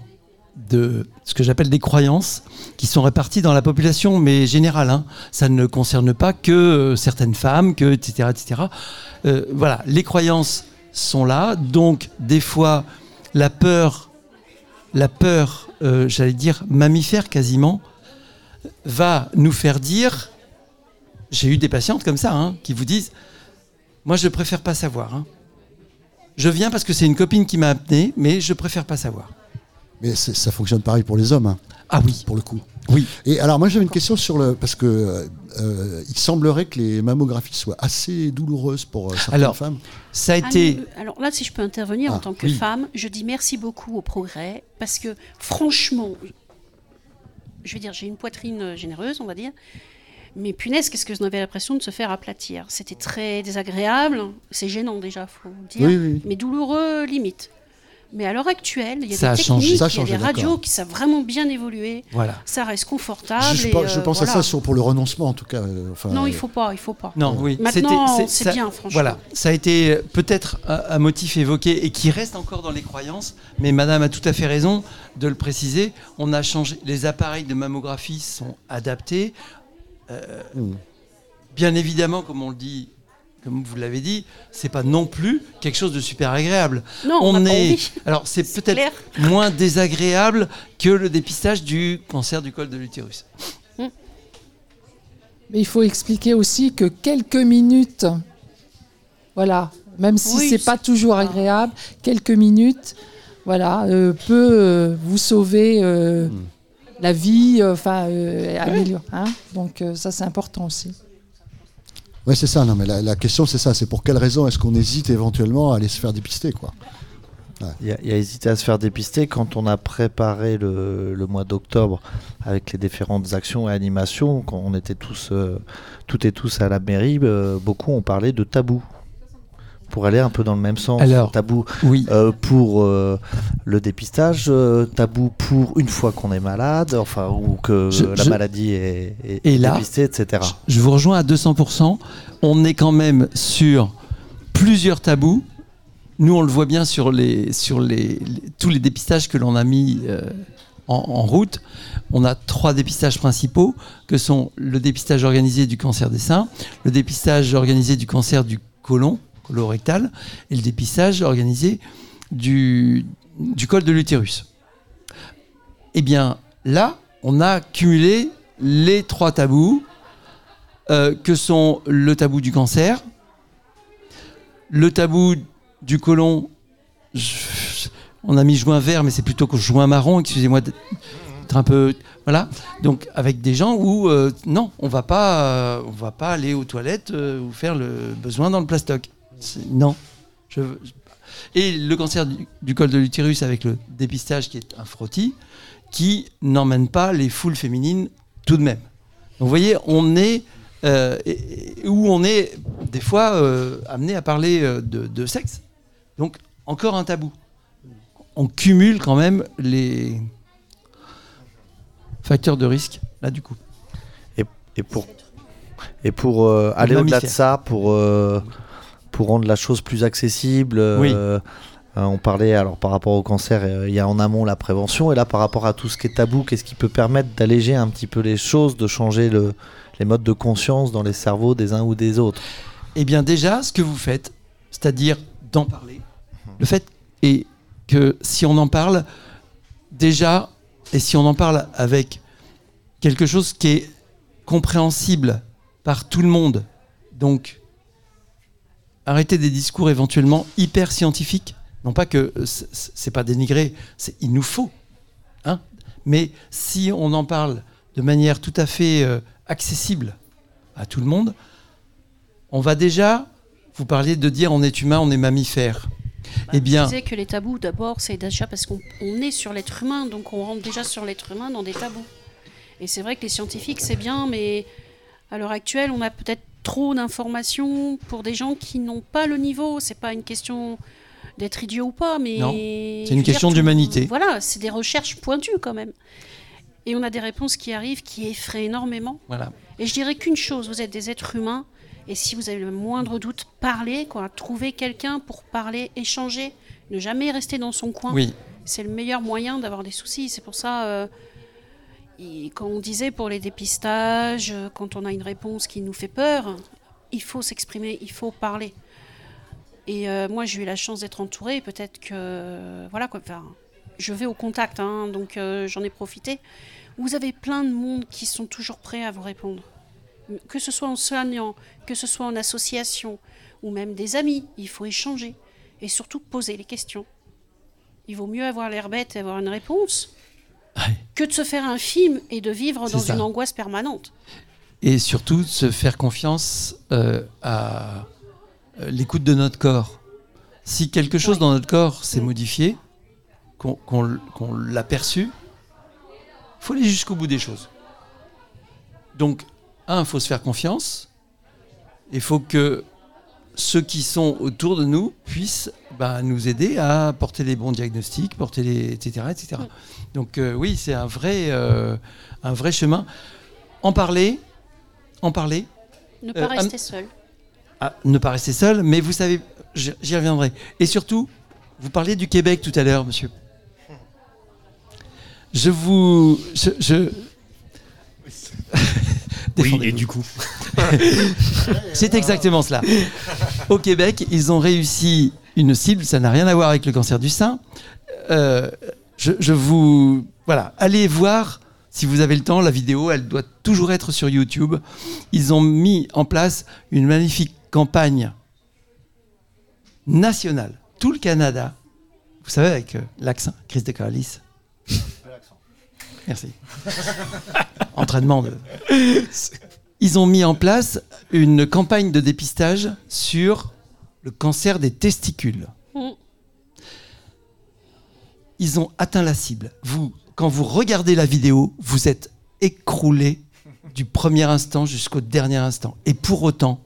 [SPEAKER 9] de ce que j'appelle des croyances qui sont réparties dans la population, mais générale. hein. Ça ne concerne pas que euh, certaines femmes, que etc. etc. Euh, voilà, les croyances sont là, donc des fois la peur, la peur, euh, j'allais dire mammifère quasiment, va nous faire dire. J'ai eu des patientes comme ça hein, qui vous disent, moi je préfère pas savoir. hein. Je viens parce que c'est une copine qui m'a amené, mais je préfère pas savoir.
[SPEAKER 11] Mais ça fonctionne pareil pour les hommes. hein.
[SPEAKER 9] Ah oui.
[SPEAKER 11] Pour le coup.
[SPEAKER 9] Oui.
[SPEAKER 11] Et alors, moi, j'avais une question sur le. Parce que euh, euh, il semblerait que les mammographies soient assez douloureuses pour euh, certaines
[SPEAKER 9] Alors,
[SPEAKER 11] femmes.
[SPEAKER 9] Ça a
[SPEAKER 12] Ah,
[SPEAKER 9] été.
[SPEAKER 12] alors là, si je peux intervenir en
[SPEAKER 11] Ah,
[SPEAKER 12] tant que
[SPEAKER 11] oui.
[SPEAKER 12] femme, je dis merci beaucoup au progrès parce que franchement, je veux dire, j'ai une poitrine généreuse, on va dire. Mais punaise, qu'est-ce que j'en avais l'impression de se faire aplatir. C'était très désagréable. C'est gênant déjà, faut le dire.
[SPEAKER 11] Oui, oui.
[SPEAKER 12] Mais douloureux limite. Mais à l'heure actuelle, il y a
[SPEAKER 9] Ça
[SPEAKER 12] des techniques,
[SPEAKER 11] Ça a
[SPEAKER 12] il y a des radios qui savent vraiment bien évoluer.
[SPEAKER 9] Voilà.
[SPEAKER 12] Ça reste confortable.
[SPEAKER 11] Je, je
[SPEAKER 12] et,
[SPEAKER 11] pense- je
[SPEAKER 12] euh,
[SPEAKER 11] pense à
[SPEAKER 12] voilà.
[SPEAKER 11] ça sur, pour le renoncement, en tout cas. euh, enfin,
[SPEAKER 12] Non,
[SPEAKER 11] euh,
[SPEAKER 12] il faut pas, il faut pas.
[SPEAKER 9] Non, oui.
[SPEAKER 12] Maintenant, c'est
[SPEAKER 9] ça-
[SPEAKER 12] bien, franchement.
[SPEAKER 9] Voilà, ça a été peut-être un, un motif évoqué et qui reste encore dans les croyances, mais Madame a tout à fait raison de le préciser. On a changé, les appareils de mammographie sont adaptés. Euh,
[SPEAKER 11] Mm.
[SPEAKER 9] Bien évidemment, comme on le dit, comme vous l'avez dit, c'est pas non plus quelque chose de super agréable.
[SPEAKER 12] Non, on
[SPEAKER 9] on
[SPEAKER 12] n'a pas
[SPEAKER 9] est,
[SPEAKER 12] envie.
[SPEAKER 9] alors c'est peut-être
[SPEAKER 12] clair.
[SPEAKER 9] moins désagréable que le dépistage du cancer du col de l'utérus.
[SPEAKER 7] Mais il faut expliquer aussi que quelques minutes, voilà, même si
[SPEAKER 12] Oui,
[SPEAKER 7] c'est
[SPEAKER 12] c'est-
[SPEAKER 7] pas toujours agréable, quelques minutes, voilà, euh, peut euh, vous sauver euh,
[SPEAKER 11] Hmm.
[SPEAKER 7] la vie, euh, enfin, améliorer. hein. Donc euh, ça c'est important aussi.
[SPEAKER 11] Ouais, c'est ça. Non, mais la, question, c'est ça. C'est pour quelle raison est-ce qu'on hésite éventuellement à aller se faire dépister, quoi?
[SPEAKER 1] Il y, a- hésité à se faire dépister quand on a préparé le, le mois d'octobre avec les différentes actions et animations, quand on était tous, euh, toutes et tous à la mairie, euh, beaucoup ont parlé de tabou. Pour aller un peu dans le même sens.
[SPEAKER 9] Alors,
[SPEAKER 1] tabou
[SPEAKER 9] Oui.
[SPEAKER 1] euh, pour euh, le dépistage, euh, tabou pour une fois qu'on est malade, enfin, ou que
[SPEAKER 9] Je-
[SPEAKER 1] la
[SPEAKER 9] je-
[SPEAKER 1] maladie est, est
[SPEAKER 9] Et là,
[SPEAKER 1] dépistée, etc.
[SPEAKER 9] Je vous rejoins à 200%. On est quand même sur plusieurs tabous nous, on le voit bien sur, les, sur les, les- tous les dépistages que l'on a mis en, en route. On a trois dépistages principaux, que sont le dépistage organisé du cancer des seins, le dépistage organisé du cancer du côlon, colorectal, et le dépistage organisé du, col de l'utérus. Eh bien, là, on a cumulé les trois tabous, euh, que sont le tabou du cancer, le tabou du côlon, on a mis joint vert, mais c'est plutôt que joint marron, excusez-moi d'être un peu... Voilà, donc avec des gens où, euh, non, on va euh, va pas aller aux toilettes ou faire le besoin dans le plastoc. Non. Je, veux- et le cancer du, du col de l'utérus avec le dépistage qui est un frottis, qui n'emmène pas les foules féminines tout de même. Donc vous voyez, on est euh, et- et- où on est des fois euh, amené à parler euh, de, de sexe. Donc encore un tabou. On cumule quand même les facteurs de risque là du coup.
[SPEAKER 1] Et, et pour, et pour aller au-delà de ça, pour, pour rendre la chose plus accessible, euh,
[SPEAKER 9] Oui.
[SPEAKER 1] euh, on parlait alors par rapport au cancer, euh, il y a en amont la prévention, et là par rapport à tout ce qui est tabou, qu'est-ce qui peut permettre d'alléger un petit peu les choses, de changer le, les modes de conscience dans les cerveaux des uns ou des autres?
[SPEAKER 9] Eh bien déjà, ce que vous faites, c'est-à-dire d'en parler, le fait est que si on en parle, déjà, et si on en parle avec quelque chose qui est compréhensible par tout le monde, donc arrêtez des discours éventuellement hyper scientifiques, non pas que euh, c'est pas dénigré, c'est il nous faut, hein, mais si on en parle de manière tout à fait euh, accessible à tout le monde, on va déjà, vous parliez de dire on est humain, on est mammifère. eh
[SPEAKER 12] Je
[SPEAKER 9] bien,
[SPEAKER 12] disais que les tabous, d'abord, c'est déjà parce qu'on on est sur l'être humain, donc on rentre déjà sur l'être humain dans des tabous. Et c'est vrai que les scientifiques, c'est bien, mais à l'heure actuelle, on a peut-être trop d'informations pour des gens qui n'ont pas le niveau. C'est pas une question d'être idiot ou pas, mais
[SPEAKER 9] c'est une question d'humanité.
[SPEAKER 12] Voilà, c'est des recherches pointues quand même. Et on a des réponses qui arrivent qui effraient énormément.
[SPEAKER 9] voilà.
[SPEAKER 12] Et je dirais qu'une chose, vous êtes des êtres humains, et si vous avez le moindre doute, parlez, quoi. Trouvez quelqu'un pour parler, échanger, ne jamais rester dans son coin.
[SPEAKER 9] Oui.
[SPEAKER 12] C'est le meilleur moyen d'avoir des soucis. C'est pour ça, euh, quand on disait pour les dépistages, euh, quand on a une réponse qui nous fait peur, il faut s'exprimer, il faut parler. Et euh, moi, j'ai eu la chance d'être entourée. Peut-être que, voilà quoi. Je vais au contact, hein, donc euh, j'en ai profité. Vous avez plein de monde qui sont toujours prêts à vous répondre. Que ce soit en soignant, que ce soit en association, ou même des amis, il faut échanger. Et surtout poser les questions. Il vaut mieux avoir l'air bête et avoir une réponse que de se faire un film et de vivre dans
[SPEAKER 9] ça.
[SPEAKER 12] une angoisse permanente.
[SPEAKER 9] Et surtout, se faire confiance euh, à euh, l'écoute de notre corps. Si quelque chose dans notre corps s'est modifié, qu'on l'a perçu, il faut aller jusqu'au bout des choses. Donc, un, il faut se faire confiance. Il faut que ceux qui sont autour de nous puissent bah, nous aider à porter les bons diagnostics, porter les, etc., etc. Donc euh, oui, c'est un vrai, euh, un vrai chemin. En parler, en parler.
[SPEAKER 12] Ne pas
[SPEAKER 9] Euh,
[SPEAKER 12] rester seul.
[SPEAKER 9] ah, ne pas rester seul, mais vous savez, j'y j'y reviendrai. Et surtout, vous parliez du Québec tout à l'heure, monsieur. Je vous. Je. je-
[SPEAKER 3] Oui, et du coup.
[SPEAKER 9] C'est exactement cela. Au Québec, ils ont réussi une cible, ça n'a rien à voir avec le cancer du sein. Euh, je, je vous. Voilà, allez voir, si vous avez le temps, la vidéo, elle doit toujours être sur YouTube. Ils ont mis en place une magnifique campagne nationale, tout le Canada. Vous savez, avec euh, l'accent, Chris de Calis. Merci. Entraînement de. Ils ont mis en place une campagne de dépistage sur le cancer des testicules.
[SPEAKER 12] Mm.
[SPEAKER 9] Ils ont atteint la cible. Vous, quand vous regardez la vidéo, vous êtes écroulé du premier instant jusqu'au dernier instant. Et pour autant,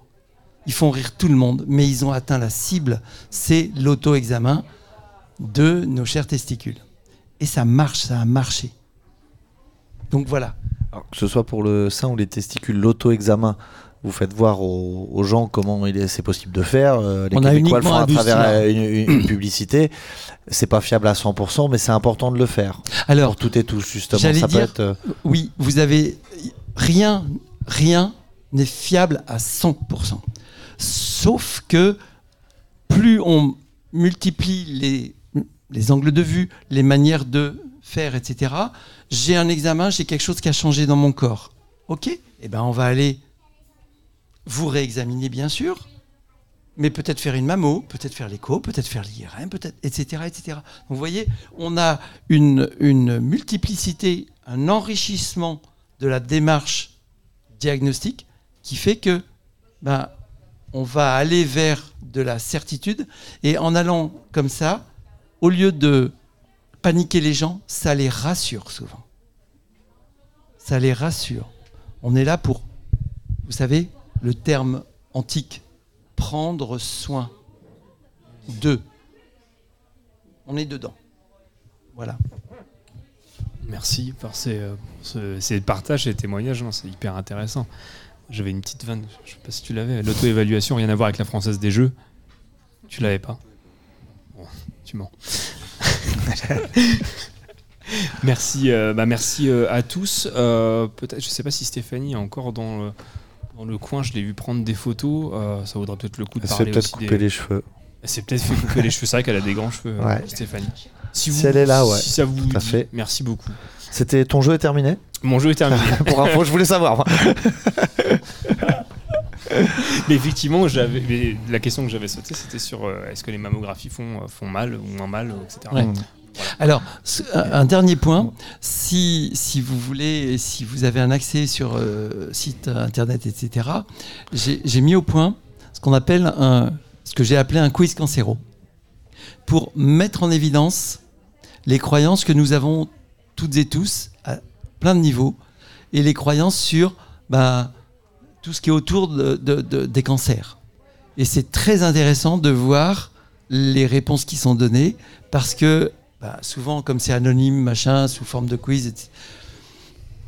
[SPEAKER 9] ils font rire tout le monde, mais ils ont atteint la cible. C'est l'auto-examen de nos chers testicules. Et ça marche, ça a marché. Donc voilà.
[SPEAKER 1] Alors, que ce soit pour le sein ou les testicules, l'auto-examen, vous faites voir aux, aux gens comment il est, c'est possible de faire. euh, les
[SPEAKER 9] On a
[SPEAKER 1] Québécois le
[SPEAKER 9] uniquement
[SPEAKER 1] font à travers
[SPEAKER 9] bustier.
[SPEAKER 1] euh, une, une- une publicité. C'est pas fiable à 100%, mais c'est important de le faire.
[SPEAKER 9] Alors,
[SPEAKER 1] pour tout et tous, justement. Peut
[SPEAKER 9] dire,
[SPEAKER 1] être, euh,
[SPEAKER 9] oui, vous avez rien, rien n'est fiable à 100%. Sauf que plus on multiplie les, les angles de vue, les manières de faire, etc. J'ai un examen, j'ai quelque chose qui a changé dans mon corps. Ok Eh ben, on va aller vous réexaminer, bien sûr, mais peut-être faire une mammo, peut-être faire l'écho, peut-être faire l'IRM, peut-être, etc., etc. Vous voyez, on a une, une multiplicité, un enrichissement de la démarche diagnostique qui fait que ben, on va aller vers de la certitude et en allant comme ça, au lieu de paniquer les gens, ça les rassure souvent. Ça les rassure. On est là pour, vous savez, le terme antique, prendre soin d'eux. On est dedans. Voilà.
[SPEAKER 3] Merci pour ces, euh, ce- ces partages, ces témoignages, c'est hyper intéressant. J'avais une petite vanne, je sais pas si tu l'avais, l'auto-évaluation, rien à voir avec la française des jeux. Tu l'avais pas? Merci, euh, bah merci euh, à tous. Euh, Peut-être, je sais pas si Stéphanie est encore dans le, dans le coin. Je l'ai vu prendre des photos. Ça vaudra peut-être le coup de
[SPEAKER 1] Elle
[SPEAKER 3] parler
[SPEAKER 1] peut-être
[SPEAKER 3] aussi
[SPEAKER 1] couper
[SPEAKER 3] des-
[SPEAKER 1] les cheveux.
[SPEAKER 3] Elle s'est peut-être fait couper les cheveux. C'est vrai qu'elle a des grands cheveux, euh,
[SPEAKER 1] Ouais.
[SPEAKER 3] Stéphanie.
[SPEAKER 1] Si elle est là, ouais.
[SPEAKER 3] Si ça vous dit,
[SPEAKER 1] fait.
[SPEAKER 3] merci beaucoup.
[SPEAKER 1] C'était ton jeu est terminé?
[SPEAKER 3] Mon jeu est terminé.
[SPEAKER 1] Pour info, je voulais savoir.
[SPEAKER 3] mais effectivement, j'avais mais la question que j'avais sautée, c'était sur euh, est-ce que les mammographies font, euh, font mal ou moins mal, euh, etc.
[SPEAKER 9] Ouais. Alors, un dernier point, si, si vous voulez, si vous avez un accès sur euh, site internet, etc., j'ai j'ai mis au point ce qu'on appelle un, ce que j'ai appelé un quiz cancéro, pour mettre en évidence les croyances que nous avons toutes et tous à plein de niveaux, et les croyances sur ben, tout ce qui est autour de- de- de- des cancers. Et c'est très intéressant de voir les réponses qui sont données parce que bah, souvent, comme c'est anonyme, machin, sous forme de quiz, etc.,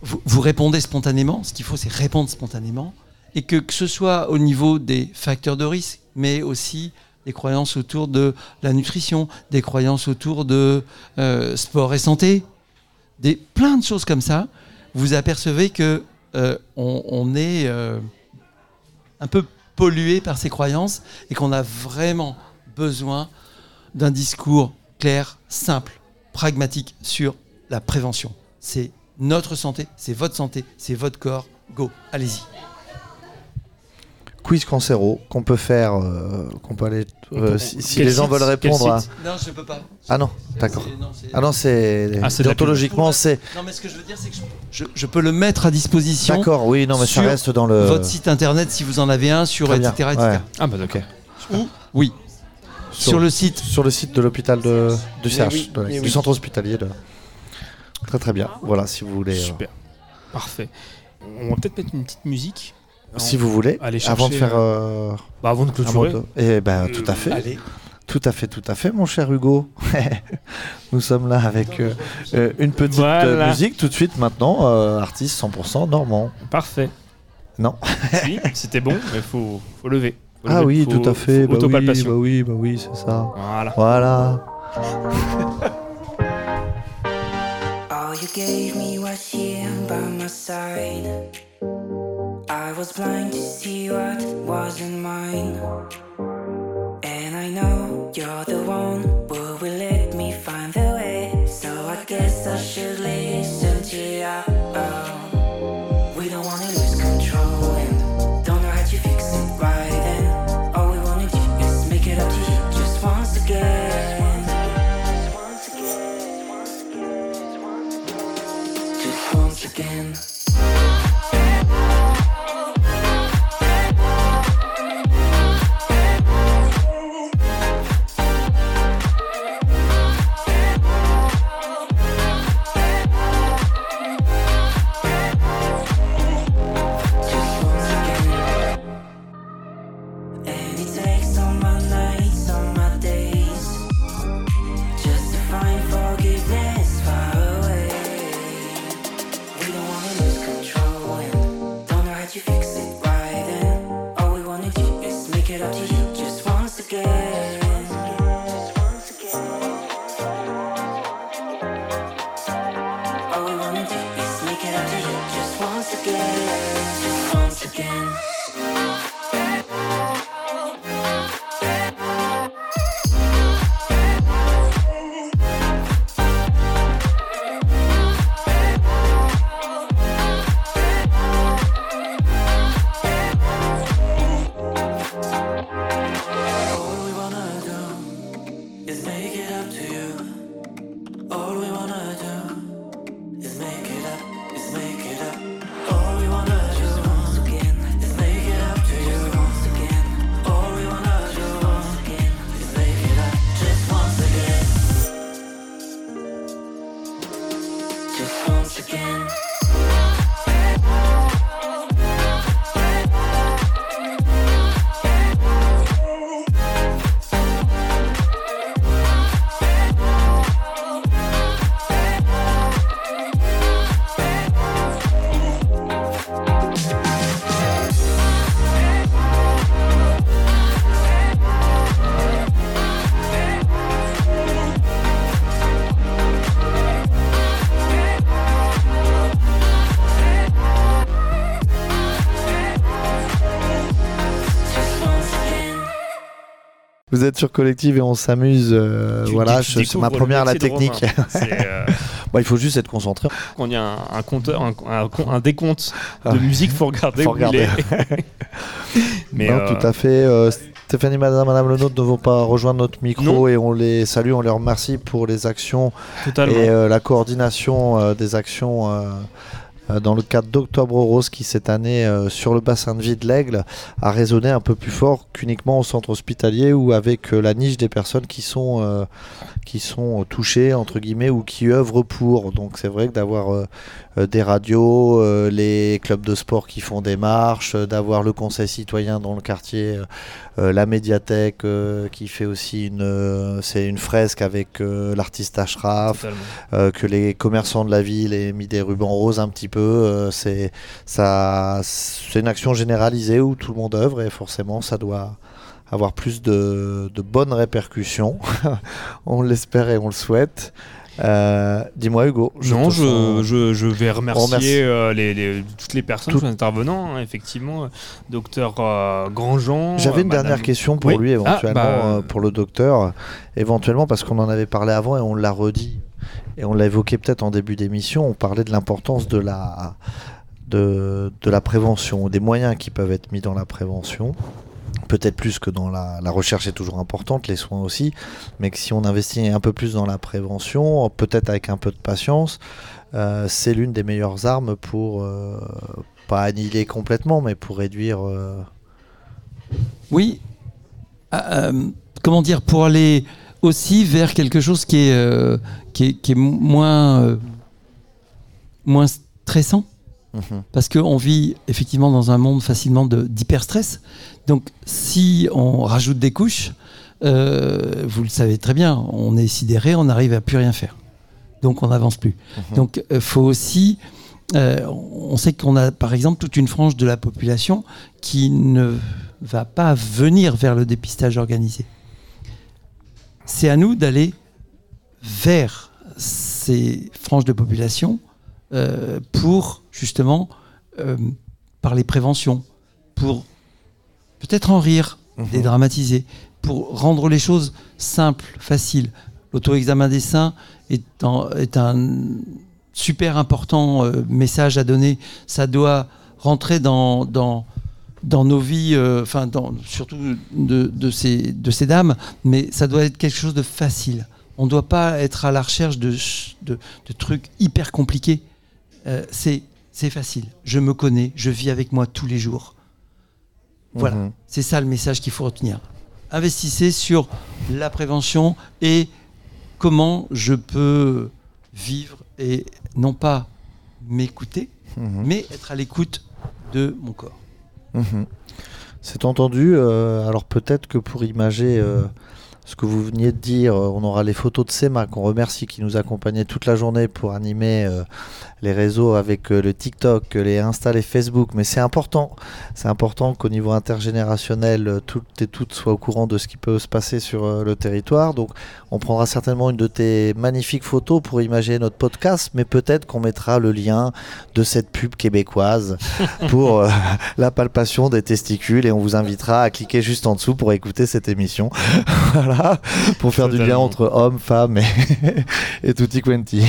[SPEAKER 9] vous, vous répondez spontanément. Ce qu'il faut, c'est répondre spontanément. Et que, que ce soit au niveau des facteurs de risque, mais aussi des croyances autour de la nutrition, des croyances autour de euh, sport et santé, des, plein de choses comme ça, vous apercevez que on, on est euh, un peu pollué par ces croyances et qu'on a vraiment besoin d'un discours clair, simple, pragmatique sur la prévention. C'est notre santé, c'est votre santé, c'est votre corps. Go, allez-y.
[SPEAKER 1] Quiz cancéro qu'on peut faire, euh, qu'on peut aller. euh, si les gens veulent répondre à.
[SPEAKER 9] Non, je peux pas.
[SPEAKER 1] Ah non, d'accord.
[SPEAKER 9] C'est- non, c'est-
[SPEAKER 1] Ah non, c'est.
[SPEAKER 3] Ah, c'est
[SPEAKER 1] déontologiquement.
[SPEAKER 9] Non, mais ce que je veux dire, c'est que je, je- je peux le mettre à disposition.
[SPEAKER 1] D'accord, oui, non, mais ça reste dans le.
[SPEAKER 9] Votre site internet, si vous en avez un, sur
[SPEAKER 1] Très bien,
[SPEAKER 9] etc. etc.
[SPEAKER 1] ouais.
[SPEAKER 3] Ah bah d'accord.
[SPEAKER 9] Ou, oui, sur, le site.
[SPEAKER 1] Sur le site de l'hôpital de, du
[SPEAKER 9] oui,
[SPEAKER 1] de-
[SPEAKER 9] mais
[SPEAKER 1] du
[SPEAKER 9] oui.
[SPEAKER 1] centre hospitalier. De... Très très bien. Voilà, si vous voulez. euh,
[SPEAKER 3] Super. Parfait. On va peut-être mettre une petite musique.
[SPEAKER 1] Si vous voulez,
[SPEAKER 3] Aller
[SPEAKER 1] avant de faire. euh,
[SPEAKER 3] Bah, avant de clôturer.
[SPEAKER 1] avant de- Eh ben,
[SPEAKER 3] Euh,
[SPEAKER 1] tout à fait.
[SPEAKER 9] Allez.
[SPEAKER 1] Tout à fait, tout à fait, mon cher Hugo. Nous sommes là avec euh, euh, une petite euh,
[SPEAKER 3] Voilà.
[SPEAKER 1] musique tout de suite maintenant, euh, artiste 100% normand.
[SPEAKER 3] Parfait.
[SPEAKER 1] Non.
[SPEAKER 3] Si, c'était bon, mais faut, faut lever. Faut
[SPEAKER 1] Ah
[SPEAKER 3] lever,
[SPEAKER 1] oui,
[SPEAKER 3] faut-
[SPEAKER 1] tout à fait.
[SPEAKER 3] faut
[SPEAKER 1] Bah oui, bah oui, bah oui, c'est ça.
[SPEAKER 3] Voilà.
[SPEAKER 1] Voilà.
[SPEAKER 13] All you gave me was here by my side. I was blind to see what wasn't mine. And I know you're the one who will let me find the way. So I guess I should listen to you.
[SPEAKER 1] Vous êtes sur Collective et on s'amuse. euh, voilà, c'est ma première à la technique.
[SPEAKER 4] Euh,
[SPEAKER 1] Bon, il faut juste être concentré.
[SPEAKER 4] Quand il y a un, un compteur, un, un- un décompte de
[SPEAKER 1] Ah.
[SPEAKER 4] musique, faut regarder
[SPEAKER 1] Faut
[SPEAKER 4] où. Mais
[SPEAKER 1] Non,
[SPEAKER 4] euh,
[SPEAKER 1] tout à fait. Stéphanie, Madame, Madame Le Nôtre ne vont pas rejoindre notre micro
[SPEAKER 4] Non.
[SPEAKER 1] et on les salue, on les remercie pour les actions
[SPEAKER 4] Totalement.
[SPEAKER 1] et la coordination des actions dans le cadre d'Octobre Rose qui cette année euh, sur le bassin de vie de l'Aigle a résonné un peu plus fort qu'uniquement au centre hospitalier ou avec euh, la niche des personnes qui sont euh, qui sont euh, touchées entre guillemets ou qui œuvrent pour. Donc c'est vrai que d'avoir euh, euh, des radios, euh, les clubs de sport qui font des marches, euh, d'avoir le conseil citoyen dans le quartier, euh, euh, la médiathèque euh, qui fait aussi une euh, c'est une fresque avec euh, l'artiste Ashraf, euh, que les commerçants de la ville aient mis des rubans roses un petit peu. Euh, c'est ça, c'est une action généralisée où tout le monde œuvre et forcément ça doit avoir plus de, de bonnes répercussions. on l'espère et on le souhaite. Euh, Dis-moi Hugo.
[SPEAKER 4] non, je,
[SPEAKER 1] sens-
[SPEAKER 4] je, je vais remercier euh, les, les- toutes les personnes, tous les intervenants, hein, effectivement. Docteur euh, Grandjean.
[SPEAKER 1] J'avais une
[SPEAKER 4] Madame-
[SPEAKER 1] dernière question pour
[SPEAKER 4] Oui.
[SPEAKER 1] lui éventuellement,
[SPEAKER 4] Ah, bah,
[SPEAKER 1] euh, pour le docteur, éventuellement parce qu'on en avait parlé avant et on l'a redit et on l'a évoqué peut-être en début d'émission. On parlait de l'importance de la de, de la prévention, des moyens qui peuvent être mis dans la prévention. Peut-être plus que dans la, la recherche est toujours importante, les soins aussi, mais que si on investit un peu plus dans la prévention, peut-être avec un peu de patience, euh, c'est l'une des meilleures armes pour euh, pas annihiler complètement, mais pour réduire. euh,
[SPEAKER 9] Oui. Ah, comment dire Pour aller aussi vers quelque chose qui est, euh, qui est, qui est moins, euh, moins stressant.
[SPEAKER 1] Mhm.
[SPEAKER 9] Parce qu'on vit effectivement dans un monde facilement de- d'hyperstress. Donc si on rajoute des couches, euh, vous le savez très bien, on est sidéré, on n'arrive à plus rien faire. Donc on n'avance plus.
[SPEAKER 1] Mhm.
[SPEAKER 9] Donc il faut aussi... euh, on sait qu'on a par exemple toute une frange de la population qui ne va pas venir vers le dépistage organisé. C'est à nous d'aller vers ces franges de population euh, pour justement euh, parler prévention, pour peut-être en rire,
[SPEAKER 1] Mhm.
[SPEAKER 9] dédramatiser, pour rendre les choses simples, faciles. L'auto-examen des seins est, en- est un super important euh, message à donner. Ça doit rentrer dans, dans, dans nos vies, euh, enfin surtout de, de ces, de ces dames, mais ça doit être quelque chose de facile. On ne doit pas être à la recherche de, ch- de, de trucs hyper compliqués. Euh, c'est c'est facile. Je me connais, je vis avec moi tous les jours. Voilà,
[SPEAKER 1] Mhm.
[SPEAKER 9] c'est ça le message qu'il faut retenir. Investissez sur la prévention et comment je peux vivre et non pas m'écouter,
[SPEAKER 1] Mhm.
[SPEAKER 9] mais être à l'écoute de mon corps.
[SPEAKER 1] Mhm. C'est entendu. euh, alors peut-être que pour imager euh, ce que vous veniez de dire, euh, on aura les photos de Sema qu'on remercie, qui nous accompagnait toute la journée pour animer euh, les réseaux avec euh, le TikTok, les Insta, les Facebook. Mais c'est important. C'est important qu'au niveau intergénérationnel, toutes et toutes soient au courant de ce qui peut se passer sur euh, le territoire. Donc on prendra certainement une de tes magnifiques photos pour imaginer notre podcast, mais peut-être qu'on mettra le lien de cette pub québécoise pour la palpation des testicules et on vous invitera à cliquer juste en dessous pour écouter cette émission. voilà, pour faire du lien entre hommes, femmes et, et tutti quanti.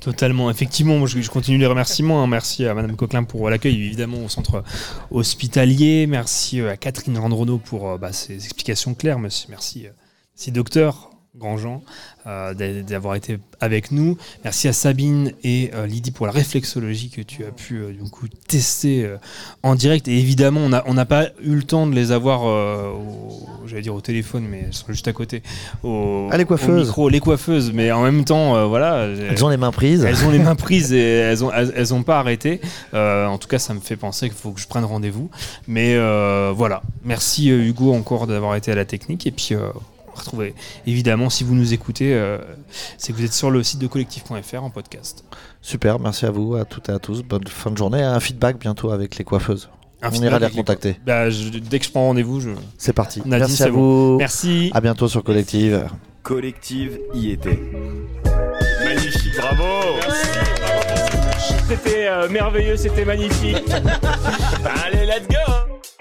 [SPEAKER 4] Totalement, effectivement, je, je continue les remerciements. hein. Merci à Madame Coquelin pour l'accueil, évidemment, au centre hospitalier. Merci euh, à Catherine Randrenault pour euh, bah, ses explications claires. Merci, merci, euh, merci docteur Grandjean euh, d'a- d'avoir été avec nous. Merci à Sabine et euh, Lydie pour la réflexologie que tu as pu euh, du coup tester euh, en direct. Et évidemment, on n'a on pas eu le temps de les avoir, au- j'allais dire au téléphone, mais elles sont juste à côté. Au,
[SPEAKER 1] Ah, les
[SPEAKER 4] au
[SPEAKER 1] coiffeuses.
[SPEAKER 4] micro, les coiffeuses, mais en même temps, voilà.
[SPEAKER 1] Elles ont les mains prises.
[SPEAKER 4] Elles ont les mains prises et elles ont, elles, elles ont pas arrêté. En tout cas, ça me fait penser qu'il faut que je prenne rendez-vous. Mais voilà. Merci Hugo encore d'avoir été à la technique. Et puis, retrouver évidemment, si vous nous écoutez, euh, c'est que vous êtes sur le site de collectif.fr en podcast.
[SPEAKER 1] Super, merci à vous, à toutes et à tous. Bonne fin de journée. Un feedback bientôt avec les coiffeuses.
[SPEAKER 4] Un
[SPEAKER 1] on ira les
[SPEAKER 4] avec les
[SPEAKER 1] recontacter.
[SPEAKER 4] Bah, je- dès que je prends rendez-vous, je.
[SPEAKER 1] C'est parti.
[SPEAKER 4] Nadine,
[SPEAKER 1] merci à
[SPEAKER 4] bon.
[SPEAKER 1] vous.
[SPEAKER 4] Merci.
[SPEAKER 1] À bientôt sur Collective.
[SPEAKER 2] Collective y était. Magnifique, bravo
[SPEAKER 4] C'était euh, merveilleux, c'était magnifique.
[SPEAKER 2] Allez, let's go